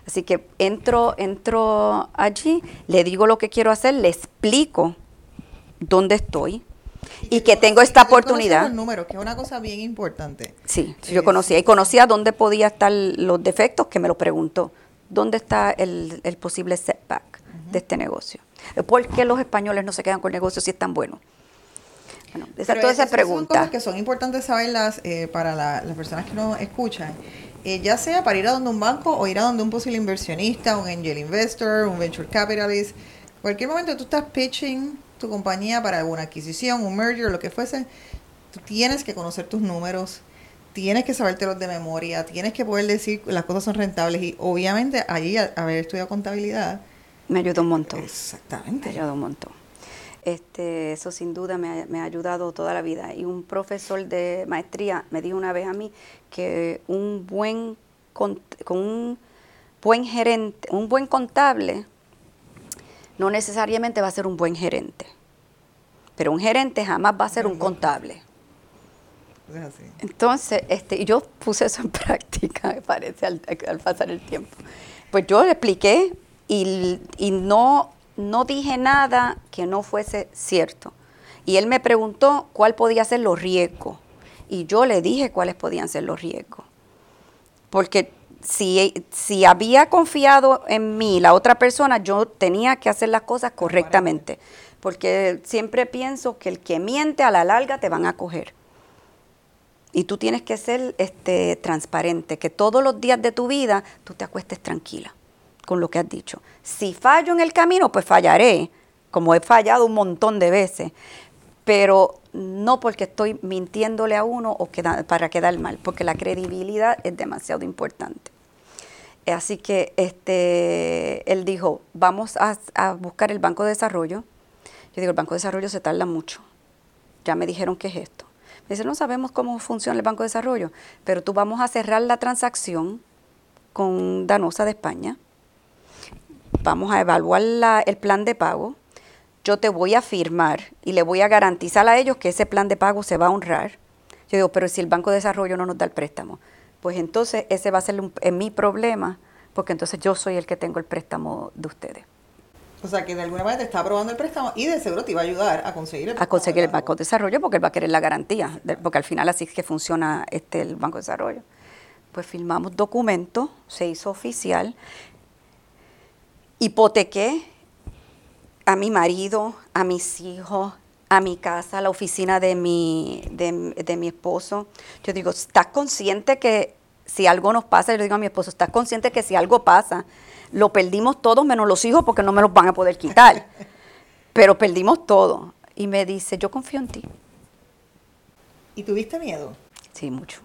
Así que entro, entro allí, le digo lo que quiero hacer, le explico dónde estoy, y, que, tengo esta oportunidad. Los números, que es una cosa bien importante. Sí, yo conocía y conocía dónde podía estar los defectos, que me lo preguntó. ¿Dónde está el, posible setback de este negocio? ¿Por qué los españoles no se quedan con el negocio si es tan bueno? Bueno, esa toda esa pregunta. Son cosas que son importantes saberlas eh, para las personas que nos escuchan. Eh, ya sea para ir a donde un banco o ir a donde un posible inversionista, un angel investor, un venture capitalist. Cualquier momento tú estás pitching tu compañía para alguna adquisición, un merger, lo que fuese, tú tienes que conocer tus números, tienes que sabértelos de memoria, tienes que poder decir las cosas son rentables y obviamente allí haber estudiado contabilidad. Me ayudó un montón. Exactamente. Me ayudó un montón. Este, eso sin duda me ha, me ha, ayudado toda la vida. Y un profesor de maestría me dijo una vez a mí que un buen, con, un buen gerente, un buen contable no necesariamente va a ser un buen gerente, pero un gerente jamás va a ser un contable. Entonces, este, yo puse eso en práctica, me parece, al, pasar el tiempo. Pues yo le expliqué y, no, no dije nada que no fuese cierto. Y él me preguntó cuál podía ser los riesgos. Y yo le dije cuáles podían ser los riesgos. Porque si, si había confiado en mí la otra persona, yo tenía que hacer las cosas correctamente. Porque siempre pienso que el que miente a la larga te van a coger. Y tú tienes que ser este, transparente, que todos los días de tu vida tú te acuestes tranquila con lo que has dicho. Si fallo en el camino, pues fallaré, como he fallado un montón de veces pero no porque estoy mintiéndole a uno o para quedar mal, porque la credibilidad es demasiado importante. Así que este, él dijo, vamos a, buscar el Banco de Desarrollo. Yo digo, el Banco de Desarrollo se tarda mucho. Ya me dijeron qué es esto. Me dice, no sabemos cómo funciona el Banco de Desarrollo, pero tú vamos a cerrar la transacción con Danosa de España. Vamos a evaluar el plan de pago yo te voy a firmar y le voy a garantizar a ellos que ese plan de pago se va a honrar. Yo digo, pero si el Banco de Desarrollo no nos da el préstamo, pues entonces ese va a ser mi problema, porque entonces yo soy el que tengo el préstamo de ustedes. O sea, que de alguna manera te está aprobando el préstamo y de seguro te iba a ayudar a conseguir el A conseguir el Banco de Desarrollo porque él va a querer la garantía, porque al final así es que funciona este el Banco de Desarrollo. Pues firmamos documento, se hizo oficial, hipotequé a mi marido, a mis hijos, a mi casa, a la oficina de mi, de, mi esposo. Yo digo, ¿estás consciente que si algo nos pasa? Yo le digo a mi esposo, ¿estás consciente que si algo pasa, lo perdimos todos menos los hijos porque no me los van a poder quitar. Pero perdimos todo. Y me dice, yo confío en ti. ¿Y tuviste miedo? Sí, mucho.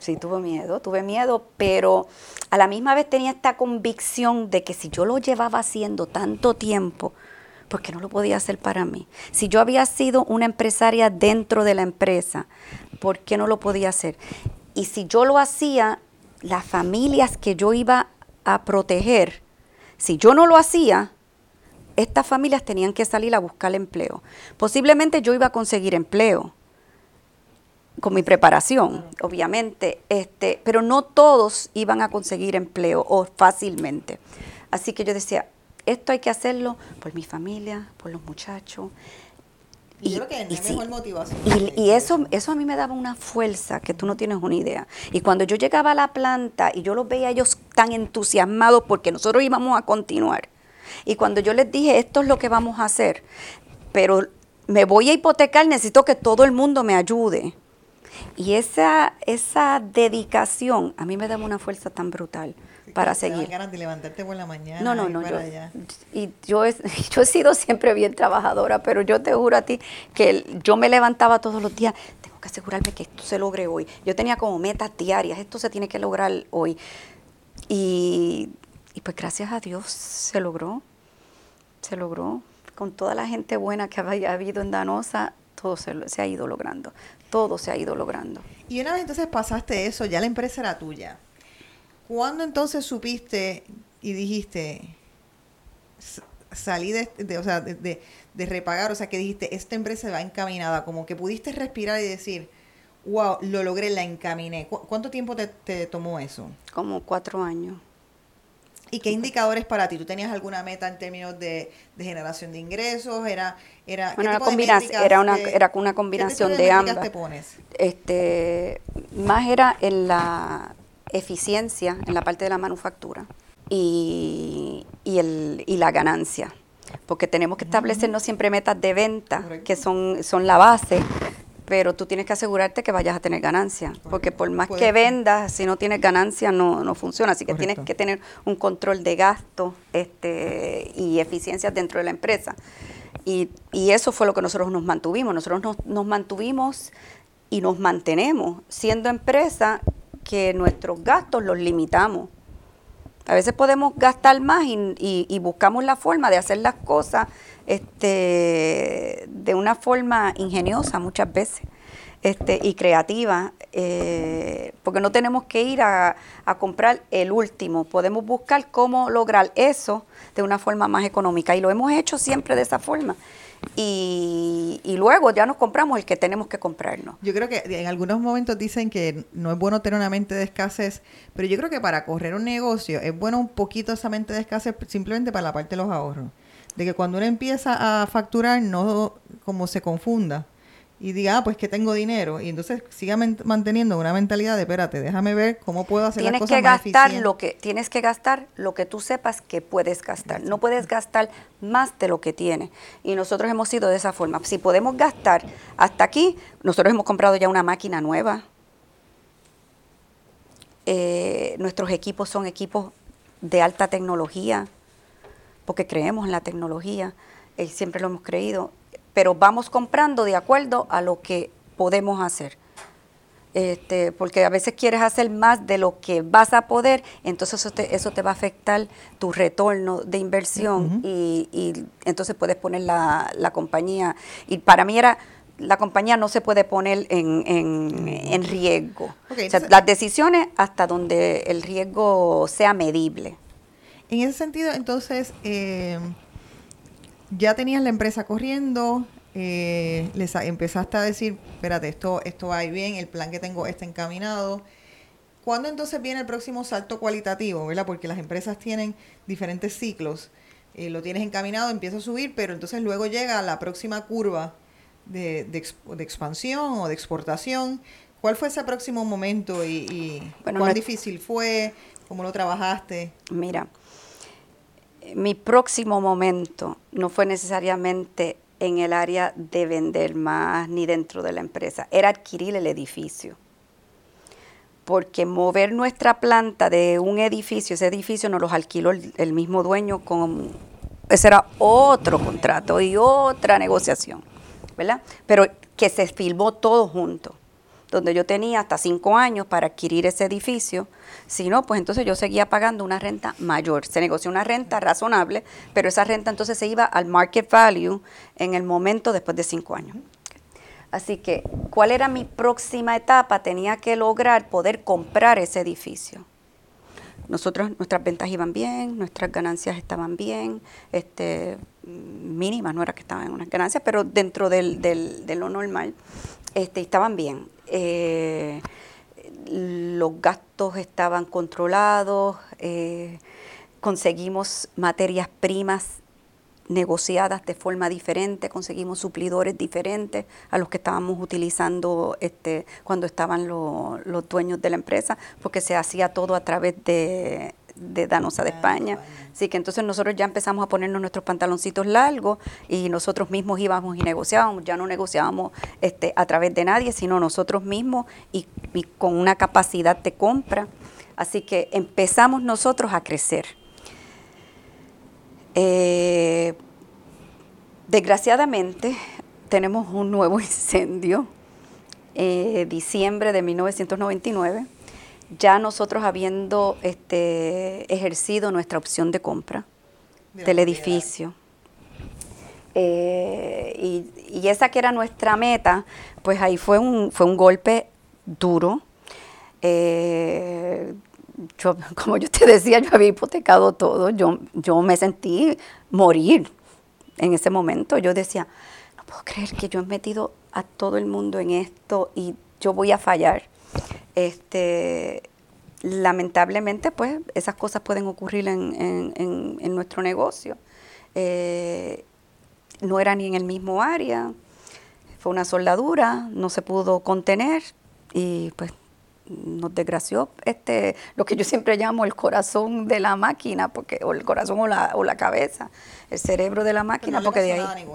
Sí, tuve miedo, tuve miedo, pero a la misma vez tenía esta convicción de que si yo lo llevaba haciendo tanto tiempo, ¿por qué no lo podía hacer para mí? Si yo había sido una empresaria dentro de la empresa, ¿por qué no lo podía hacer? Y si yo lo hacía, las familias que yo iba a proteger, si yo no lo hacía, estas familias tenían que salir a buscar empleo. Posiblemente yo iba a conseguir empleo con mi preparación, obviamente, este, pero no todos iban a conseguir empleo o fácilmente. Así que yo decía, esto hay que hacerlo por mi familia, por los muchachos. Y, mejor motivación. Y, eso, eso a mí me daba una fuerza que tú no tienes una idea. Y cuando yo llegaba a la planta y yo los veía a ellos tan entusiasmados porque nosotros íbamos a continuar. Y cuando yo les dije, esto es lo que vamos a hacer, pero me voy a hipotecar, necesito que todo el mundo me ayude. Y esa, esa dedicación a mí me daba una fuerza tan brutal para seguir. ganas de levantarte por la mañana. No, no, no. Yo, y yo he, yo he sido siempre bien trabajadora, pero yo te juro a ti que yo me levantaba todos los días. Tengo que asegurarme que esto se logre hoy. Yo tenía como metas diarias. Esto se tiene que lograr hoy. Y, y pues gracias a Dios se logró. Se logró. Con toda la gente buena que había habido en Danosa, todo se, se ha ido logrando. Todo se ha ido logrando. Y una vez entonces pasaste eso, ya la empresa era tuya ¿Cuándo entonces supiste y dijiste, salí de, o sea, de, repagar, o sea, que dijiste, esta empresa va encaminada, como que pudiste respirar y decir, wow, lo logré, la encaminé. ¿Cuánto tiempo te, tomó eso? Como cuatro años. ¿Y qué indicadores para ti? ¿Tú tenías alguna meta en términos de, generación de ingresos? ¿Era, era, una era, una, era una combinación de, ambas. te pones? Este, más era en la eficiencia en la parte de la manufactura y, el, y la ganancia. Porque tenemos que establecernos siempre metas de venta, que son, son la base, pero tú tienes que asegurarte que vayas a tener ganancia, porque por más que vendas, si no tienes ganancia no, no funciona, así que tienes que tener un control de gasto este, y eficiencias dentro de la empresa. Y, y, eso fue lo que nosotros nos mantuvimos, nosotros nos, nos mantuvimos y nos mantenemos siendo empresa que nuestros gastos los limitamos. A veces podemos gastar más y, buscamos la forma de hacer las cosas este, de una forma ingeniosa muchas veces este, y creativa, eh, porque no tenemos que ir a, a, comprar el último, podemos buscar cómo lograr eso de una forma más económica y lo hemos hecho siempre de esa forma y, luego ya nos compramos el que tenemos que comprarnos. Yo creo que en algunos momentos dicen que no es bueno tener una mente de escasez, pero yo creo que para correr un negocio es bueno un poquito esa mente de escasez simplemente para la parte de los ahorros. De que cuando uno empieza a facturar no como se confunda y diga, ah, pues que tengo dinero. Y entonces siga manteniendo una mentalidad de, espérate, déjame ver cómo puedo hacer tienes las cosas que gastar lo que Tienes que gastar lo que tú sepas que puedes gastar. No puedes gastar más de lo que tienes. Y nosotros hemos sido de esa forma. Si podemos gastar hasta aquí, nosotros hemos comprado ya una máquina nueva. Eh, nuestros equipos son equipos de alta tecnología, porque creemos en la tecnología, y siempre lo hemos creído pero vamos comprando de acuerdo a lo que podemos hacer. Este, porque a veces quieres hacer más de lo que vas a poder, entonces eso te, eso te va a afectar tu retorno de inversión y, y, entonces puedes poner la, la, compañía. Y para mí era, la compañía no se puede poner en, en, riesgo. o sea, las decisiones hasta donde el riesgo sea medible. En ese sentido, entonces, eh, ya tenías la empresa corriendo, eh, les empezaste a decir, espérate, esto, esto va bien, el plan que tengo está encaminado. ¿Cuándo entonces viene el próximo salto cualitativo? ¿verdad? Porque las empresas tienen diferentes ciclos. Eh, lo tienes encaminado, empieza a subir, pero entonces luego llega la próxima curva de, de, expansión o de exportación. ¿Cuál fue ese próximo momento y, cuán difícil fue? ¿Cómo lo trabajaste? Mira, mi próximo momento no fue necesariamente en el área de vender más ni dentro de la empresa, era adquirir el edificio. Porque mover nuestra planta de un edificio, ese edificio nos los alquiló el, mismo dueño con ese era otro contrato y otra negociación, ¿verdad? Pero que se filmó todo junto donde yo tenía hasta cinco años para adquirir ese edificio. Si no, pues entonces yo seguía pagando una renta mayor. Se negoció una renta razonable, pero esa renta entonces se iba al market value en el momento después de cinco años. Así que, ¿cuál era mi próxima etapa? Tenía que lograr poder comprar ese edificio. Nosotros, nuestras ventas iban bien, nuestras ganancias estaban bien, este, mínimas, no era que estaban en unas ganancias, pero dentro del, del, de lo normal, este, estaban bien. Eh, los gastos estaban controlados, eh, conseguimos materias primas negociadas de forma diferente, conseguimos suplidores diferentes a los que estábamos utilizando este, cuando estaban los dueños de la empresa, porque se hacía todo a través de, de Danosa de España. Así que entonces nosotros ya empezamos a ponernos nuestros pantaloncitos largos y nosotros mismos íbamos y negociábamos, ya no negociábamos este, a través de nadie, sino nosotros mismos y, con una capacidad de compra. Así que empezamos nosotros a crecer. Eh, desgraciadamente tenemos un nuevo incendio, eh, diciembre de 1999 ya nosotros habiendo este, ejercido nuestra opción de compra del edificio. Eh, y, esa que era nuestra meta, pues ahí fue un, fue un golpe duro. Eh, yo, como yo te decía, yo había hipotecado todo, yo, yo me sentí morir en ese momento. Yo decía, no puedo creer que yo he metido a todo el mundo en esto y yo voy a fallar. Este, lamentablemente, pues, esas cosas pueden ocurrir en, en, nuestro negocio. Eh, no era ni en el mismo área, fue una soldadura, no se pudo contener y pues nos desgració este, lo que yo siempre llamo el corazón de la máquina, porque, o el corazón o la, o la cabeza, el cerebro de la máquina, porque de ahí,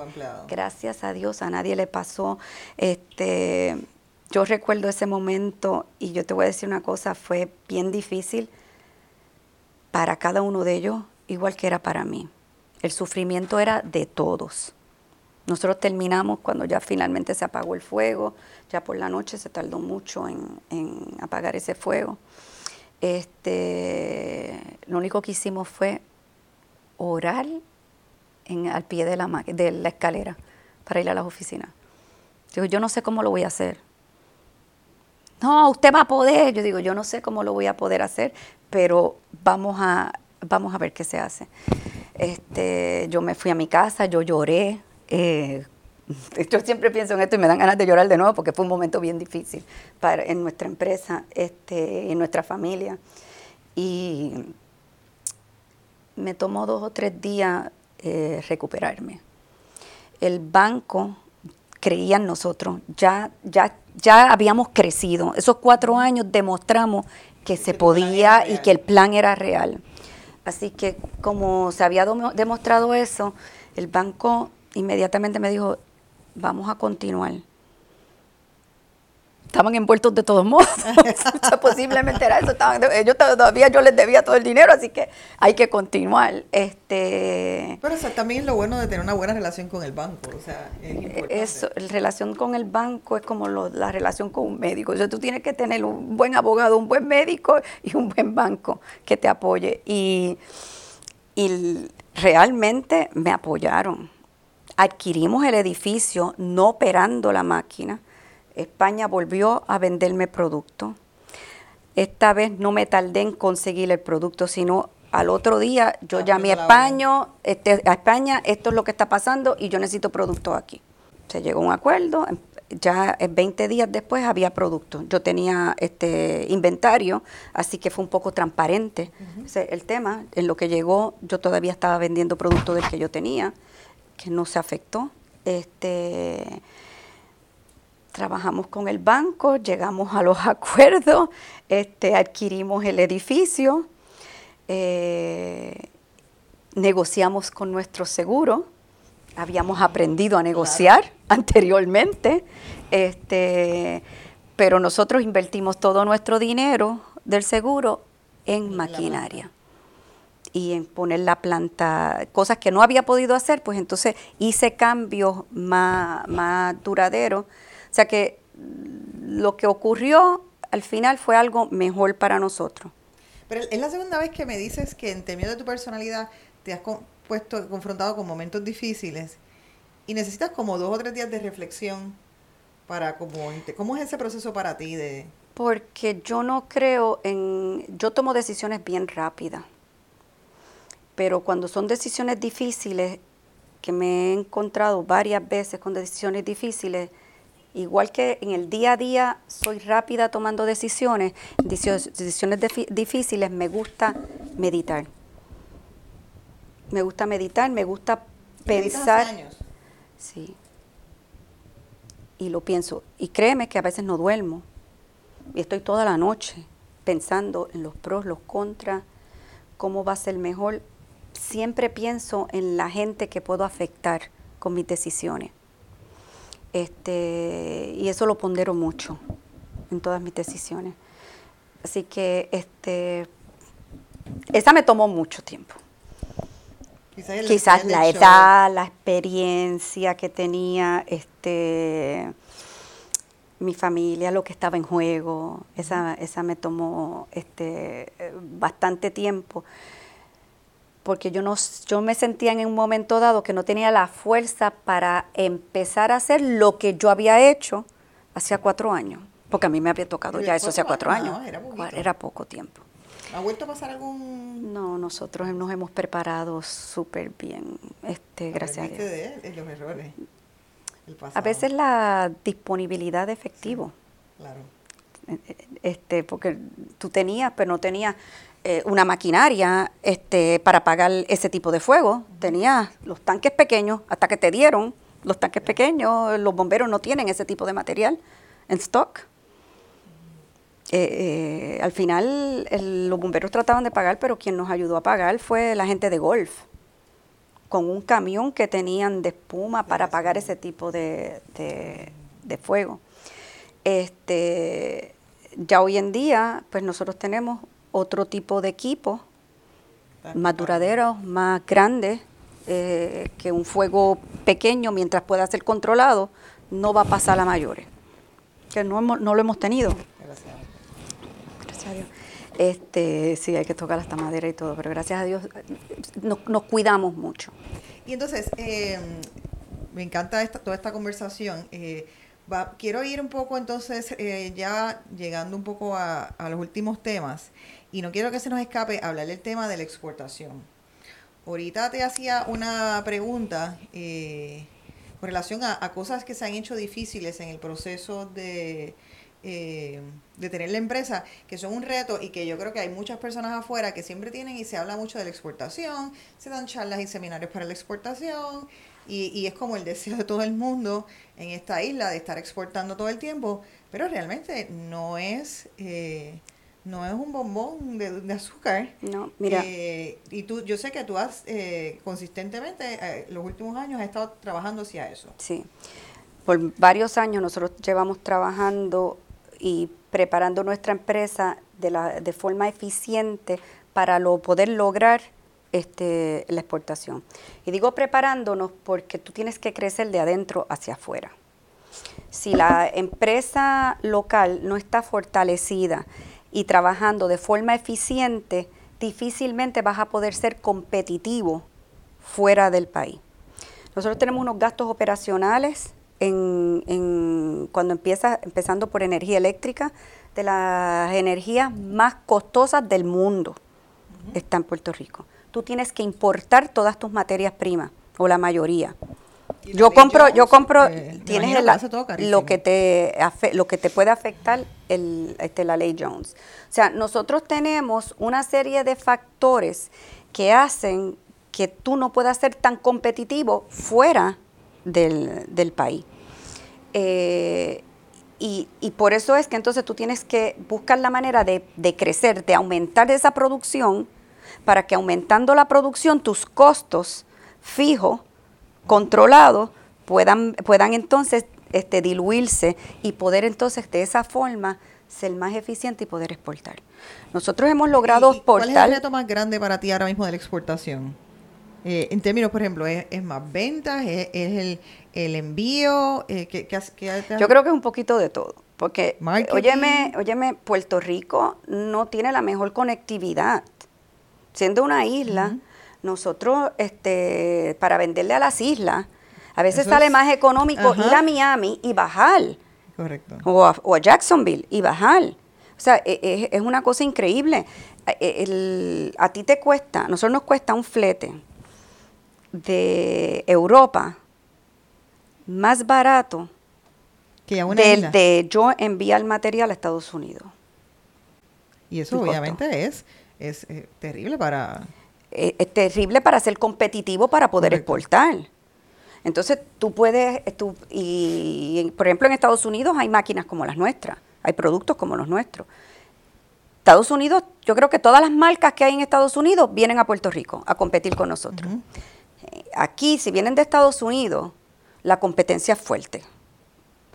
gracias a Dios, a nadie le pasó. Este, yo recuerdo ese momento y yo te voy a decir una cosa, fue bien difícil para cada uno de ellos, igual que era para mí. El sufrimiento era de todos. Nosotros terminamos cuando ya finalmente se apagó el fuego, ya por la noche se tardó mucho en, apagar ese fuego. Este, lo único que hicimos fue orar en, al pie de la, de la escalera para ir a las oficinas. Digo, yo no sé cómo lo voy a hacer no, usted va a poder. Yo digo, yo no sé cómo lo voy a poder hacer, pero vamos a, vamos a ver qué se hace. Este, yo me fui a mi casa, yo lloré. Eh, yo siempre pienso en esto y me dan ganas de llorar de nuevo porque fue un momento bien difícil para, en nuestra empresa, este, en nuestra familia. Y me tomó dos o tres días eh, recuperarme. El banco creía en nosotros, ya, ya ya habíamos crecido. Esos cuatro años demostramos que se podía y que el plan era real. Así que como se había demostrado eso, el banco inmediatamente me dijo, vamos a continuar estaban envueltos de todos modos. posiblemente era eso. Estaban, ellos todavía yo les debía todo el dinero, así que hay que continuar. Este, Pero eso también es lo bueno de tener una buena relación con el banco. O sea, es importante. Eso, la relación con el banco es como la relación con un médico. O sea, tú tienes que tener un buen abogado, un buen médico y un buen banco que te apoye. Y, y realmente me apoyaron. Adquirimos el edificio no operando la máquina España volvió a venderme producto. Esta vez no me tardé en conseguir el producto, sino al otro día yo llamé a España, este, a España, esto es lo que está pasando y yo necesito productos aquí. Se llegó a un acuerdo, em, ya 20 días después había productos. Yo tenía este inventario, así que fue un poco transparente el tema. En lo que llegó, yo todavía estaba vendiendo productos del que yo tenía, que no se afectó. Este, trabajamos con el banco, llegamos a los acuerdos, este, adquirimos el edificio, eh, negociamos con nuestro seguro, habíamos aprendido a negociar anteriormente, este, pero nosotros invertimos todo nuestro dinero del seguro en maquinaria y en poner la planta, cosas que no había podido hacer, pues entonces hice cambios más, más duraderos. O sea que lo que ocurrió al final fue algo mejor para nosotros. Pero es la segunda vez que me dices que en términos de tu personalidad te has puesto confrontado con momentos difíciles y necesitas como dos o tres días de reflexión para como cómo es ese proceso para ti de porque yo no creo en yo tomo decisiones bien rápidas pero cuando son decisiones difíciles que me he encontrado varias veces con decisiones difíciles igual que en el día a día soy rápida tomando decisiones decisiones difíciles me gusta meditar me gusta meditar me gusta pensar años? Sí. Y lo pienso. Y créeme que a veces no duermo. Y estoy toda la noche pensando en los pros, los contras, cómo va a ser mejor. Siempre pienso en la gente que puedo afectar con mis decisiones. Este, y eso lo pondero mucho en todas mis decisiones. Así que este, esa me tomó mucho tiempo. Quizás, la edad, la experiencia que tenía este mi familia, lo que estaba en juego, esa, esa me tomó este bastante tiempo porque yo no yo me sentía en un momento dado que no tenía la fuerza para empezar a hacer lo que yo había hecho hacía cuatro años, porque a mí me había tocado ya eso hacía cuatro años, era poco tiempo. ¿Ha vuelto a pasar algún...? No, nosotros nos hemos preparado súper bien, este, gracias a Dios. de los errores? A veces la disponibilidad de efectivo. claro. Eh, eh, este, porque tú tenías, pero no tenías eh, una maquinaria este, para pagar ese tipo de fuego. Tenías los tanques pequeños, hasta que te dieron los tanques pequeños, los bomberos no tienen ese tipo de material en stock. Eh, eh, al final los bomberos trataban de pagar, pero quien nos ayudó a pagar fue la gente de golf, con un camión que tenían de espuma para pagar ese tipo de, fuego. Este, ya hoy en día, pues nosotros tenemos otro tipo de equipo, más duraderos, más grandes, eh, que un fuego pequeño, mientras pueda ser controlado, no va a pasar a mayores, que no, no lo hemos tenido. Este, sí, hay que tocar hasta madera y todo, pero gracias a Dios nos, cuidamos mucho. Y entonces, eh, me encanta esta, toda esta conversación. Eh, quiero ir un poco entonces, eh, ya llegando un poco a, los últimos temas, y no quiero que se nos escape hablar del tema de la exportación. Ahorita te hacía una pregunta con relación a cosas que se han hecho difíciles en el proceso de eh, de tener la empresa, que son un reto y que yo creo que hay muchas personas afuera que siempre tienen y se habla mucho de la exportación, se dan charlas y seminarios para la exportación y, y es como el deseo de todo el mundo en esta isla de estar exportando todo el tiempo, pero realmente no es... Eh, no es un bombón de, azúcar. No, mira. Eh, y tú, yo sé que tú has eh, consistentemente, eh, los últimos años, has estado trabajando hacia eso. Sí. Por varios años nosotros llevamos trabajando y preparando nuestra empresa de, la, de forma eficiente para lo, poder lograr este, la exportación. Y digo preparándonos porque tú tienes que crecer de adentro hacia afuera. Si la empresa local no está fortalecida y trabajando de forma eficiente, difícilmente vas a poder ser competitivo fuera del país. Nosotros tenemos unos gastos operacionales en, cuando empieza, empezando por energía eléctrica, de las energías más costosas del mundo. está en Puerto Rico. Tú tienes que importar todas tus materias primas, o la mayoría. Yo compro, yo compro, tienes lo que te lo que te puede afectar el, este, la ley Jones. O sea, nosotros tenemos una serie de factores que hacen que tú no puedas ser tan competitivo fuera del, país. Eh, y, por eso es que entonces tú tienes que buscar la manera de, de crecer, de aumentar esa producción, para que aumentando la producción tus costos fijos controlados puedan, puedan entonces este, diluirse y poder entonces de esa forma ser más eficiente y poder exportar. Nosotros hemos logrado exportar. ¿Cuál es el reto más grande para ti ahora mismo de la exportación? Eh, en términos, por ejemplo, ¿es, más ventas? ¿Es, el, el, envío? Eh, ¿qué, Yo creo que es un poquito de todo. Porque, óyeme, óyeme, Puerto Rico no tiene la mejor conectividad. Siendo una isla, nosotros, este, para venderle a las islas, a veces sale más económico ir a Miami y bajar. Correcto. O a, Jacksonville y bajar. O sea, e, e, es, una cosa increíble. E, a ti te cuesta, a nosotros nos cuesta un flete de Europa más barato que a una de, yo enviar el material a Estados Unidos. Y eso obviamente es, es eh, terrible para... Eh, es, terrible para ser competitivo para poder exportar. Entonces tú puedes, tú, y por ejemplo en Estados Unidos hay máquinas como las nuestras, hay productos como los nuestros. Estados Unidos, yo creo que todas las marcas que hay en Estados Unidos vienen a Puerto Rico a competir con nosotros. Eh, aquí, si vienen de Estados Unidos, la competencia es fuerte,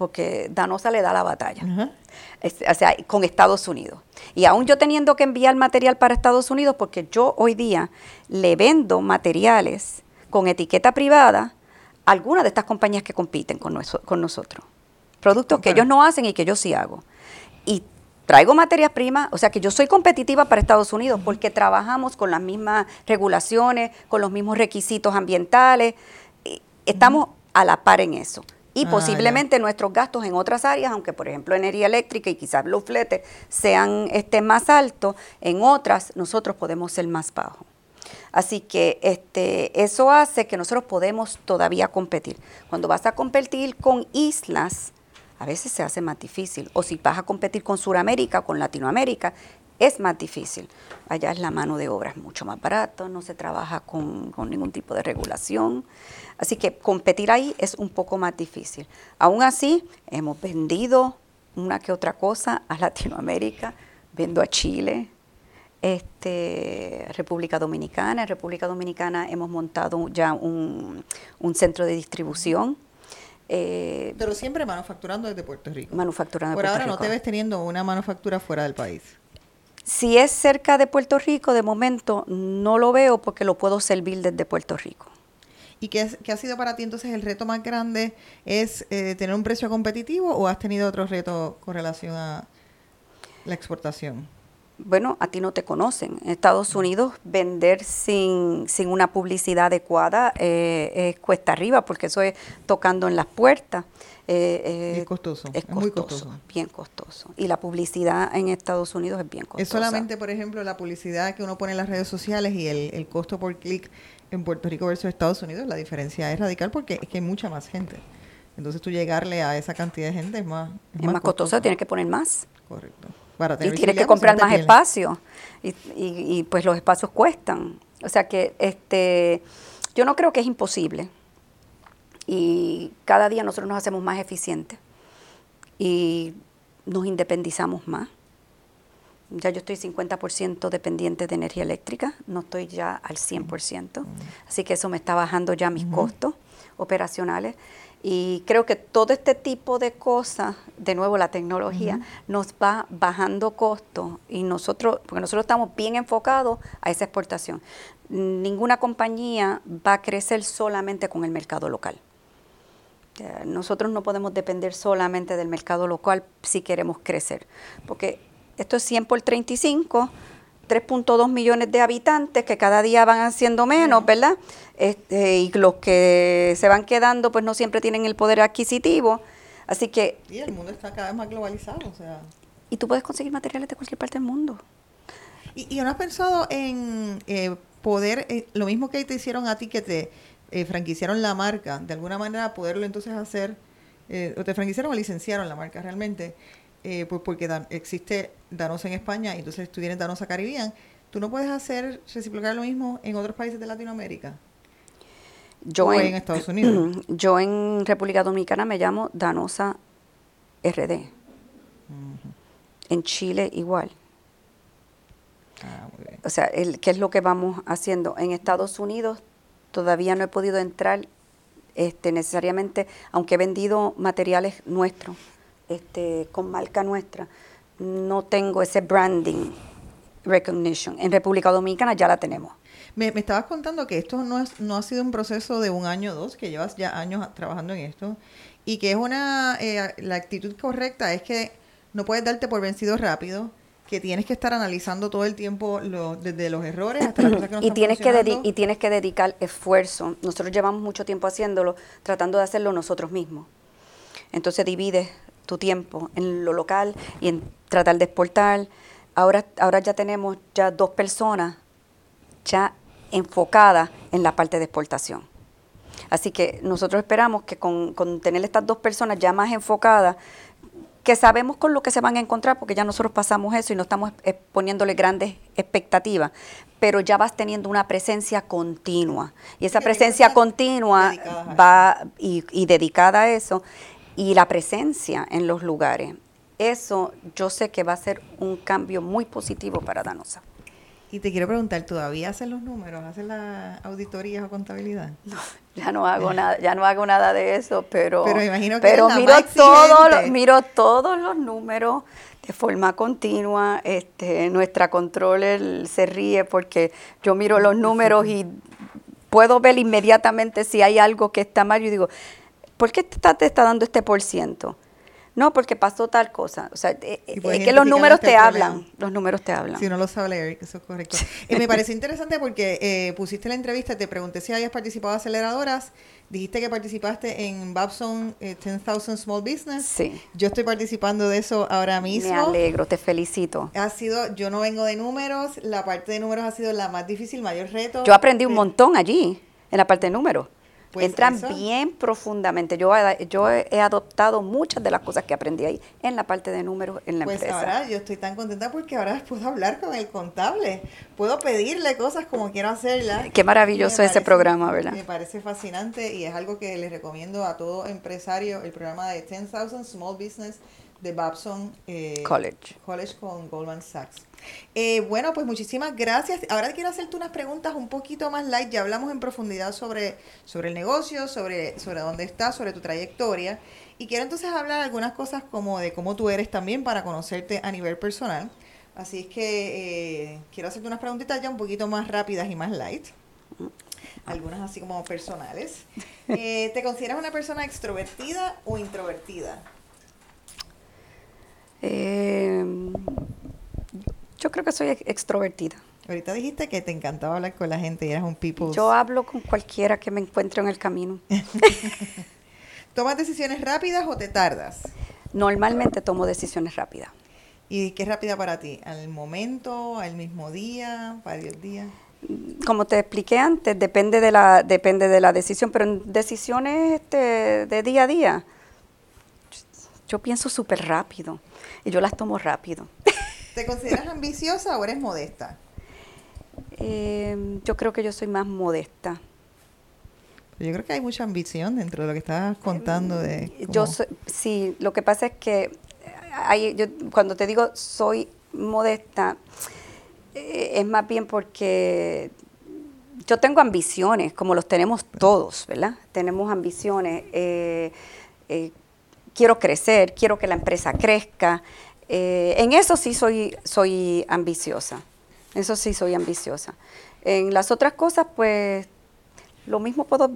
porque Danosa le da la batalla. o sea, con Estados Unidos. Y aún yo teniendo que enviar material para Estados Unidos, porque yo hoy día le vendo materiales con etiqueta privada algunas de estas compañías que compiten con, con nosotros. Productos que ellos no hacen y que yo sí hago. Y traigo materias primas, o sea que yo soy competitiva para Estados Unidos porque trabajamos con las mismas regulaciones, con los mismos requisitos ambientales. Estamos a la par en eso. Y ah, posiblemente nuestros gastos en otras áreas, aunque por ejemplo energía eléctrica y quizás los fletes sean este, más altos, en otras nosotros podemos ser más bajos. Así que este, eso hace que nosotros podemos todavía competir. Cuando vas a competir con islas, a veces se hace más difícil. O si vas a competir con Sudamérica, con Latinoamérica, es más difícil. Allá es la mano de obra es mucho más barato, no se trabaja con, con, ningún tipo de regulación. Así que competir ahí es un poco más difícil. Aún así, hemos vendido una que otra cosa a Latinoamérica, vendo a Chile, este, República Dominicana. En República Dominicana hemos montado ya un, centro de distribución. Eh, Pero siempre manufacturando desde Puerto Rico. Manufacturando Por ahora no te ves teniendo una manufactura fuera del país. Si es cerca de Puerto Rico, de momento no lo veo porque lo puedo servir desde Puerto Rico. ¿Y qué, qué ha sido para ti entonces el reto más grande? ¿Es eh, tener un precio competitivo o has tenido otro reto con relación a la exportación? bueno, a ti no te conocen. En Estados Unidos vender sin, sin una publicidad adecuada eh, es cuesta arriba porque eso es tocando en las puertas. Eh, eh, es costoso, es, muy costoso. Bien costoso. Y la publicidad en Estados Unidos es bien costosa. Es solamente, por ejemplo, la publicidad que uno pone en las redes sociales y el, el costo por clic en Puerto Rico versus Estados Unidos, la diferencia es radical porque es que hay mucha más gente. Entonces tú llegarle a esa cantidad de gente es más... Es, más, costoso, tienes que poner más. Correcto y tienes que comprar más espacio y, y, pues los espacios cuestan. O sea que este, yo no creo que es imposible y cada día nosotros nos hacemos más eficientes y nos independizamos más. Ya yo estoy 50% dependiente de energía eléctrica, no estoy ya al 100%, así que eso me está bajando ya mis costos operacionales y creo que todo este tipo de cosas, de nuevo la tecnología, nos va bajando costos y nosotros, porque nosotros estamos bien enfocados a esa exportación. Ninguna compañía va a crecer solamente con el mercado local. Nosotros no podemos depender solamente del mercado local si queremos crecer, porque esto es 100 por 35, 3.2 millones de habitantes que cada día van haciendo menos, ¿verdad? Este, y los que se van quedando pues no siempre tienen el poder adquisitivo. Así que... Y el mundo está cada vez más globalizado, o sea... Y tú puedes conseguir materiales de cualquier parte del mundo. ¿Y, y no has pensado en eh, poder, eh, lo mismo que te hicieron a ti, que te eh, franquiciaron la marca, de alguna manera poderlo entonces hacer, eh, o te franquiciaron o licenciaron la marca realmente, eh, pues porque dan- existe Danosa en España y entonces tú tienes Danosa Caribbean, ¿tú no puedes hacer, reciprocar lo mismo en otros países de Latinoamérica? Yo O en Estados Unidos. Yo en República Dominicana me llamo Danosa RD. En Chile igual. Ah, muy bien. O sea, el, ¿qué es lo que vamos haciendo? En Estados Unidos todavía no he podido entrar este, necesariamente, aunque he vendido materiales nuestros, este, con marca nuestra, no tengo ese branding recognition. En República Dominicana ya la tenemos. Me, estabas contando que esto no, es, no ha sido un proceso de un año o dos, que llevas ya años trabajando en esto, y que es una, eh, la actitud correcta es que no puedes darte por vencido rápido, que tienes que estar analizando todo el tiempo lo- desde los errores hasta las cosas que no y están tienes que y tienes que dedicar esfuerzo. Nosotros llevamos mucho tiempo haciéndolo, tratando de hacerlo nosotros mismos. Entonces divides tu tiempo en lo local y en tratar de exportar. Ahora, ahora ya tenemos ya dos personas ya enfocadas en la parte de exportación. Así que nosotros esperamos que con, con tener estas dos personas ya más enfocadas, que sabemos con lo que se van a encontrar, porque ya nosotros pasamos eso y no estamos poniéndole grandes expectativas, pero ya vas teniendo una presencia continua. Y esa presencia continua va y, y dedicada a eso, y la presencia en los lugares. Eso yo sé que va a ser un cambio muy positivo para Danosa. Y te quiero preguntar, ¿todavía hacen los números? ¿Hacen las auditorías o contabilidad? Ya no hago nada, ya no hago nada de eso, pero Pero imagino que pero miro todos miro todos los números de forma continua. Este, nuestra controller se ríe porque yo miro los números y puedo ver inmediatamente si hay algo que está mal. Yo digo, ¿por qué te está, te está dando este por ciento? No, porque pasó tal cosa. O sea, eh, eh, es que los números este te hablan. Los números te hablan. Si no lo sabe leer, eso es correcto. Eh, me pareció interesante porque eh, pusiste la entrevista, te pregunté si habías participado en aceleradoras, dijiste que participaste en Babson eh, 10,000 Small Business. Sí. Yo estoy participando de eso ahora mismo. Me alegro, te felicito. Ha sido, yo no vengo de números, la parte de números ha sido la más difícil, mayor reto. Yo aprendí un Eh, montón allí, en la parte de números. Pues Entran eso. bien profundamente. Yo, yo he adoptado muchas de las cosas que aprendí ahí en la parte de números en la Pues empresa. ahora yo estoy tan contenta porque ahora puedo hablar con el contable, puedo pedirle cosas como quiero hacerlas. Qué maravilloso ese programa, ¿verdad? Me parece fascinante y es algo que les recomiendo a todo empresario, el programa de 10,000 Small Business de Babson eh, College. College con Goldman Sachs. Eh, bueno, pues muchísimas gracias. Ahora quiero hacerte unas preguntas un poquito más light. Ya hablamos en profundidad sobre, sobre el negocio, sobre, sobre dónde estás, sobre tu trayectoria. Y quiero entonces hablar algunas cosas como de cómo tú eres también para conocerte a nivel personal. Así es que eh, quiero hacerte unas preguntitas ya un poquito más rápidas y más light. Algunas así como personales. Eh, ¿Te consideras una persona extrovertida o introvertida? Eh, yo creo que soy ex- extrovertida. Ahorita dijiste que te encantaba hablar con la gente y eras un people. Yo hablo con cualquiera que me encuentre en el camino. ¿Tomas decisiones rápidas o te tardas? Normalmente tomo decisiones rápidas. ¿Y qué es rápida para ti? ¿Al momento? ¿Al mismo día? ¿Varios días? Como te expliqué antes, depende de la, depende de la decisión, pero en decisiones este, de día a día, yo pienso súper rápido y yo las tomo rápido. ¿Te consideras ambiciosa o eres modesta? Eh, yo creo que yo soy más modesta. Yo creo que hay mucha ambición dentro de lo que estabas contando de... Yo cómo- soy- sí, lo que pasa es que hay, yo, cuando te digo soy modesta, eh, es más bien porque yo tengo ambiciones, como los tenemos todos, ¿verdad? Tenemos ambiciones. eh, eh, quiero crecer, quiero que la empresa crezca. eh, en eso sí soy, soy ambiciosa. Eso sí soy ambiciosa. En las otras cosas, pues, lo mismo puedo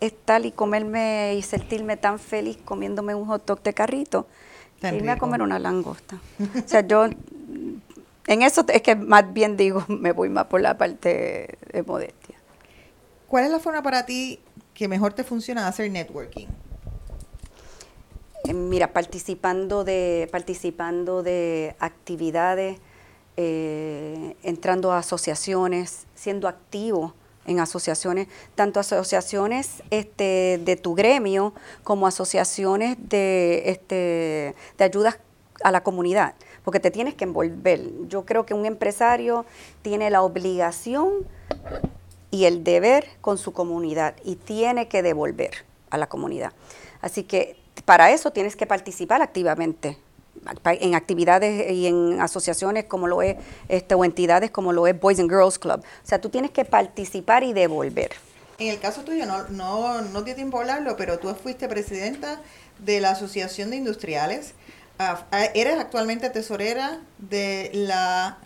estar y comerme y sentirme tan feliz comiéndome un hot dog de carrito Tan que irme a comer una langosta. O sea, yo en eso es que más bien digo, me voy más por la parte de modestia. ¿Cuál es la forma para ti que mejor te funciona hacer networking? Eh, Mira, participando de, participando de actividades eh, entrando a asociaciones, siendo activo en asociaciones, tanto asociaciones este, de tu gremio como asociaciones de, este, de ayudas a la comunidad, porque te tienes que envolver. Yo creo que un empresario tiene la obligación y el deber con su comunidad y tiene que devolver a la comunidad. Así que para eso tienes que participar activamente en actividades y en asociaciones como lo es, este, o entidades como lo es Boys and Girls Club. O sea, tú tienes que participar y devolver. En el caso tuyo, no, no, no dio tiempo a hablarlo, pero tú fuiste presidenta de la Asociación de Industriales. Ah, ah, eres actualmente tesorera de la...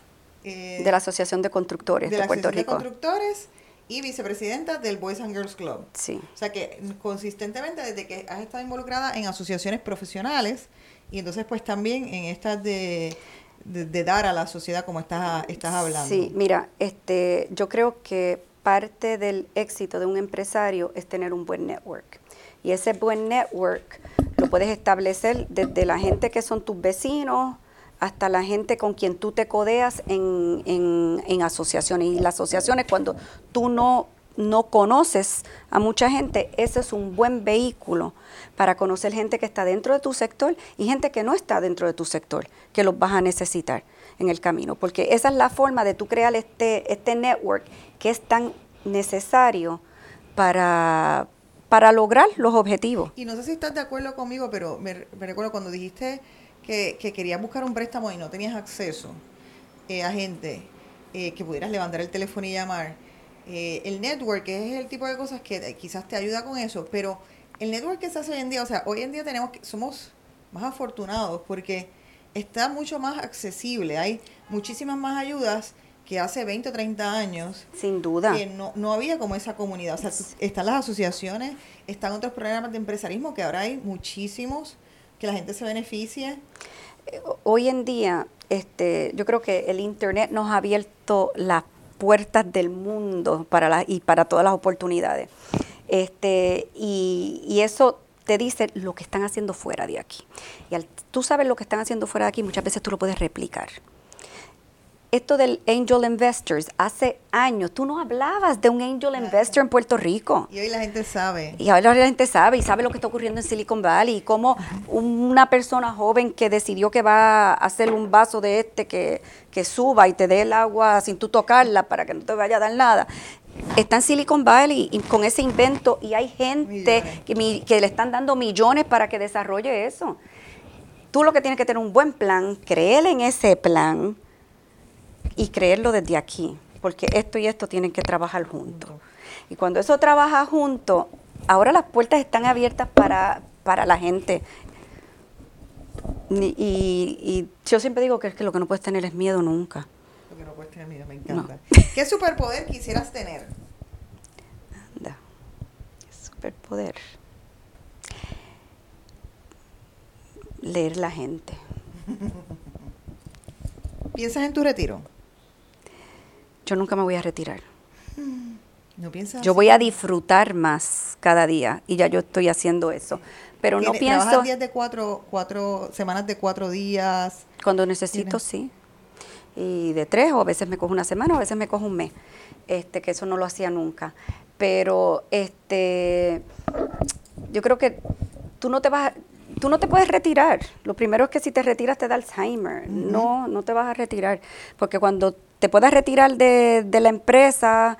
Eh, de la Asociación de Constructores de, de Puerto Rico. De constructores y vicepresidenta del Boys and Girls Club. Sí. O sea que consistentemente desde que has estado involucrada en asociaciones profesionales y entonces pues también en estas de, de, dar a la sociedad como estás, estás hablando. Sí, mira, este, yo creo que parte del éxito de un empresario es tener un buen network. Y ese buen network lo puedes establecer desde la gente que son tus vecinos, hasta la gente con quien tú te codeas en, en, asociaciones. Y las asociaciones, cuando tú no, no conoces a mucha gente, ese es un buen vehículo para conocer gente que está dentro de tu sector y gente que no está dentro de tu sector, que los vas a necesitar en el camino. Porque esa es la forma de tú crear este, este network que es tan necesario para, para lograr los objetivos. Y no sé si estás de acuerdo conmigo, pero me, me recuerdo cuando dijiste que, que querías buscar un préstamo y no tenías acceso eh, a gente eh, que pudieras levantar el teléfono y llamar. Eh, el network es el tipo de cosas que quizás te ayuda con eso, pero el network que se hace hoy en día, o sea, hoy en día tenemos que, somos más afortunados porque está mucho más accesible, hay muchísimas más ayudas que hace 20 o 30 años. Sin duda. Que no, no había como esa comunidad. O sea, están las asociaciones, están otros programas de empresarismo que ahora hay muchísimos que la gente se beneficie? Hoy en día, este, yo creo que el Internet nos ha abierto las puertas del mundo para y para todas las oportunidades. Este, y, y eso te dice lo que están haciendo fuera de aquí. Y al tú sabes lo que están haciendo fuera de aquí, muchas veces tú lo puedes replicar esto del angel investors, hace años tú no hablabas de un angel investor en Puerto Rico. Y hoy la gente sabe. Y hoy la gente sabe y sabe lo que está ocurriendo en Silicon Valley y cómo una persona joven que decidió que va a hacer un vaso de este que, que suba y te dé el agua sin tú tocarla para que no te vaya a dar nada. Está en Silicon Valley y con ese invento y hay gente que, que le están dando millones para que desarrolle eso. Tú lo que tienes que tener un buen plan, creer en ese plan y creerlo desde aquí, porque esto y esto tienen que trabajar juntos. Y cuando eso trabaja junto, ahora las puertas están abiertas para, para la gente. Y, y, yo siempre digo que es que lo que no puedes tener es miedo nunca. Lo que no puedes tener miedo, me encanta. ¿Qué superpoder quisieras tener? Anda, superpoder. Leer la gente. ¿Piensas en tu retiro? Yo nunca me voy a retirar. ¿No piensas? Yo voy a disfrutar más cada día y ya yo estoy haciendo eso. Pero no pienso... ¿Trabajas días de cuatro, cuatro, semanas de cuatro días? Cuando necesito, sí. Y de tres, o a veces me cojo una semana, o a veces me cojo un mes. Este, que eso no lo hacía nunca. Pero este, yo creo que tú no te vas, tú no te puedes retirar. Lo primero es que si te retiras te da Alzheimer. No, no te vas a retirar. Porque cuando te puedas retirar de, la empresa,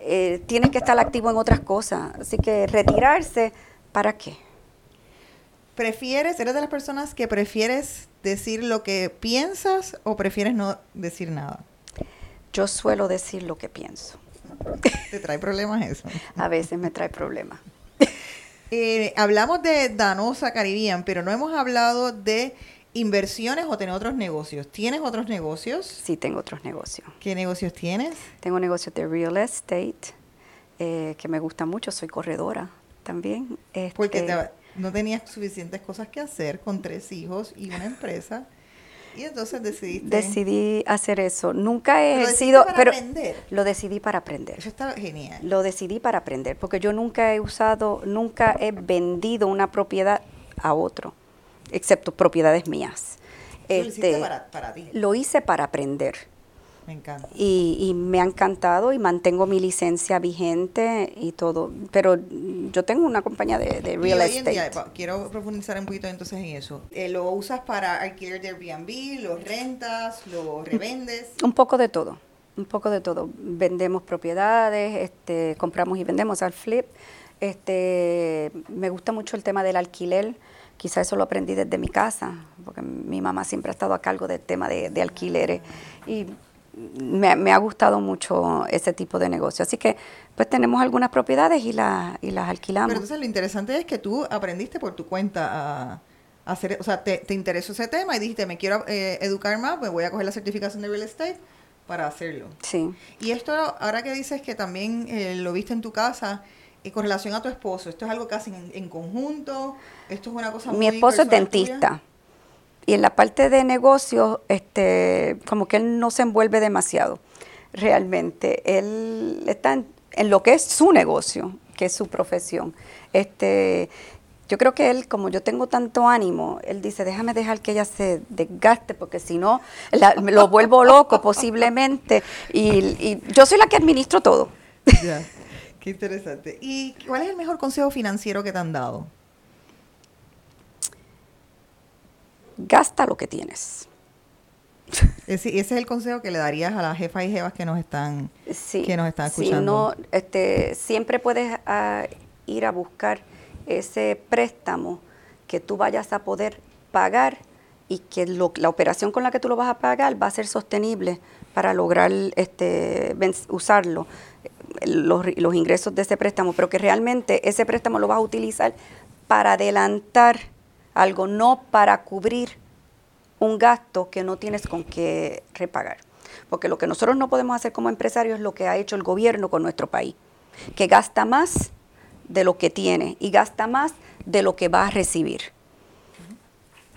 eh, tienes que estar activo en otras cosas. Así que retirarse, ¿para qué? ¿Prefieres, eres de las personas que prefieres decir lo que piensas o prefieres no decir nada? Yo suelo decir lo que pienso. ¿Te trae problemas eso? A veces me trae problemas. Eh, hablamos de Danosa Caribbean, pero no hemos hablado de inversiones o tener otros negocios. ¿Tienes otros negocios? Sí, tengo otros negocios. ¿Qué negocios tienes? Tengo negocios de real estate, eh, que me gusta mucho. Soy corredora también. Porque este, no tenías suficientes cosas que hacer con tres hijos y una empresa. Y entonces decidiste. Decidí hacer eso. Nunca he sido. pero lo decidí para aprender. Eso está genial. Lo decidí para aprender, porque yo nunca he usado, nunca he vendido una propiedad a otro excepto propiedades mías. Este, para, para ti. Lo hice para aprender. Me encanta. Y, me ha encantado y mantengo mi licencia vigente y todo. Pero yo tengo una compañía de, real estate. quiero profundizar un poquito entonces en eso. Eh, ¿Lo usas para alquiler de Airbnb, los rentas, lo revendes? Un poco de todo. Un poco de todo. Vendemos propiedades, este, compramos y vendemos al flip. Este, me gusta mucho el tema del alquiler. Quizá eso lo aprendí desde mi casa, porque mi mamá siempre ha estado a cargo del tema de, de alquileres. Y me, ha gustado mucho ese tipo de negocio. Así que pues tenemos algunas propiedades y, la, y las alquilamos. Pero entonces lo interesante es que tú aprendiste por tu cuenta a, hacer, o sea, te, te, interesó ese tema y dijiste, me quiero eh, educar más, me voy a coger la certificación de real estate para hacerlo. Sí. Y esto, ahora que dices que también eh, lo viste en tu casa, y con relación a tu esposo, ¿esto es algo casi en, conjunto? ¿Esto es una cosa Mi esposo es dentista y en la parte de negocio, este, como que él no se envuelve demasiado, realmente. Él está en, lo que es su negocio, que es su profesión. Este, yo creo que él, como yo tengo tanto ánimo, él dice, déjame dejar que ella se desgaste, porque si no, lo vuelvo loco posiblemente. Y, yo soy la que administro todo. Ya, qué interesante. ¿Y cuál es el mejor consejo financiero que te han dado? gasta lo que tienes. Ese, es el consejo que le darías a las jefas y jefas que nos están, que nos están escuchando. no, este, siempre puedes ah, ir a buscar ese préstamo que tú vayas a poder pagar y que la operación con la que tú lo vas a pagar va a ser sostenible para lograr este, usarlo, los, los ingresos de ese préstamo, pero que realmente ese préstamo lo vas a utilizar para adelantar algo, no para cubrir un gasto que no tienes con qué repagar. Porque lo que nosotros no podemos hacer como empresarios es lo que ha hecho el gobierno con nuestro país, que gasta más de lo que tiene y gasta más de lo que va a recibir.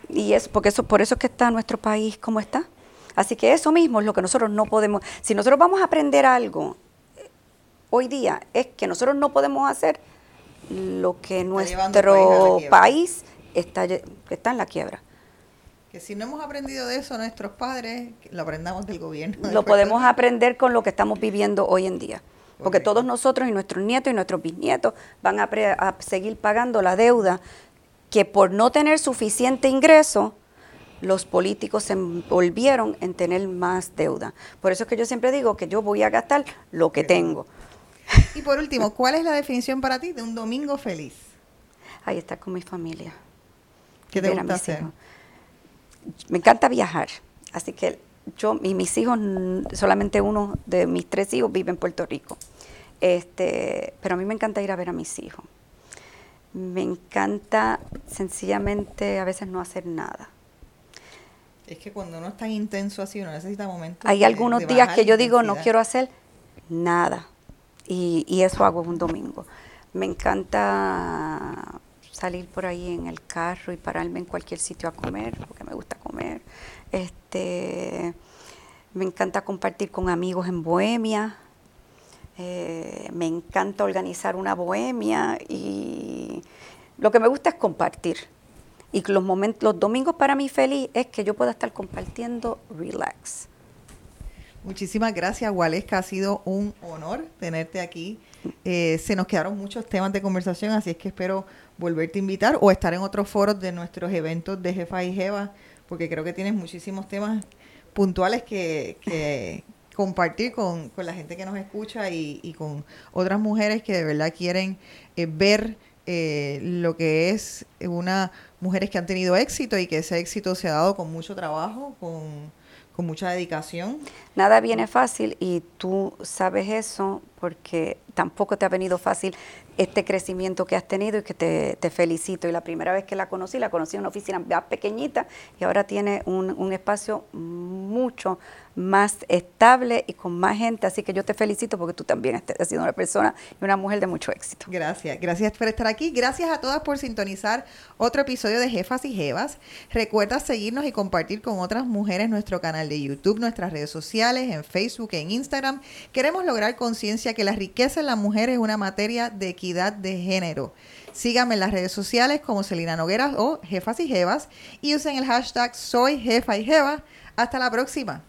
Y es porque eso, por eso es que está nuestro país como está. Así que eso mismo es lo que nosotros no podemos. Si nosotros vamos a aprender algo hoy día, es que nosotros no podemos hacer lo que nuestro país está, está en la quiebra. Que si no hemos aprendido de eso nuestros padres, lo aprendamos del gobierno. Lo podemos aprender con lo que estamos viviendo hoy en día. Porque todos nosotros y nuestros nietos y nuestros bisnietos van a, a, seguir pagando la deuda que por no tener suficiente ingreso, los políticos se envolvieron en tener más deuda. Por eso es que yo siempre digo que yo voy a gastar lo que tengo. Y por último, ¿cuál es la definición para ti de un domingo feliz? Ahí está con mi familia. ¿Qué te gusta hacer? Me encanta viajar, así que yo y mis hijos, solamente uno de mis tres hijos vive en Puerto Rico. Este, pero a mí me encanta ir a ver a mis hijos. Me encanta sencillamente a veces no hacer nada. Es que cuando uno es tan intenso así, uno necesita momentos. Hay algunos días que yo digo, no quiero hacer nada. Y, y eso hago un domingo. Me encanta salir por ahí en el carro y pararme en cualquier sitio a comer, porque me gusta comer. Este, me encanta compartir con amigos en Bohemia. Eh, me encanta organizar una bohemia y lo que me gusta es compartir. Y los, momentos, los domingos para mí feliz es que yo pueda estar compartiendo relax. Muchísimas gracias, Waleska. Ha sido un honor tenerte aquí. Eh, se nos quedaron muchos temas de conversación, así es que espero volverte a invitar o estar en otros foros de nuestros eventos de Jefa y Jeva, porque creo que tienes muchísimos temas puntuales que, compartir con, la gente que nos escucha y, con otras mujeres que de verdad quieren eh, ver eh, lo que es una mujeres que han tenido éxito y que ese éxito se ha dado con mucho trabajo, con con mucha dedicación. Nada viene fácil y tú sabes eso porque tampoco te ha venido fácil este crecimiento que has tenido y que te, felicito. Y la primera vez que la conocí, la conocí en una oficina más pequeñita y ahora tiene un, un espacio mucho más estable y con más gente. Así que yo te felicito porque tú también has sido una persona y una mujer de mucho éxito. Gracias, gracias por estar aquí. Gracias a todas por sintonizar otro episodio de Jefas y Jevas. Recuerda seguirnos y compartir con otras mujeres nuestro canal de YouTube, nuestras redes sociales, en Facebook, en Instagram. Queremos lograr que la riqueza en la mujer es una materia de equidad de género. Síganme en las redes sociales como Celina Nogueras o Jefas y Jevas y usen el hashtag Soy Jefa y Jeva. Hasta la próxima.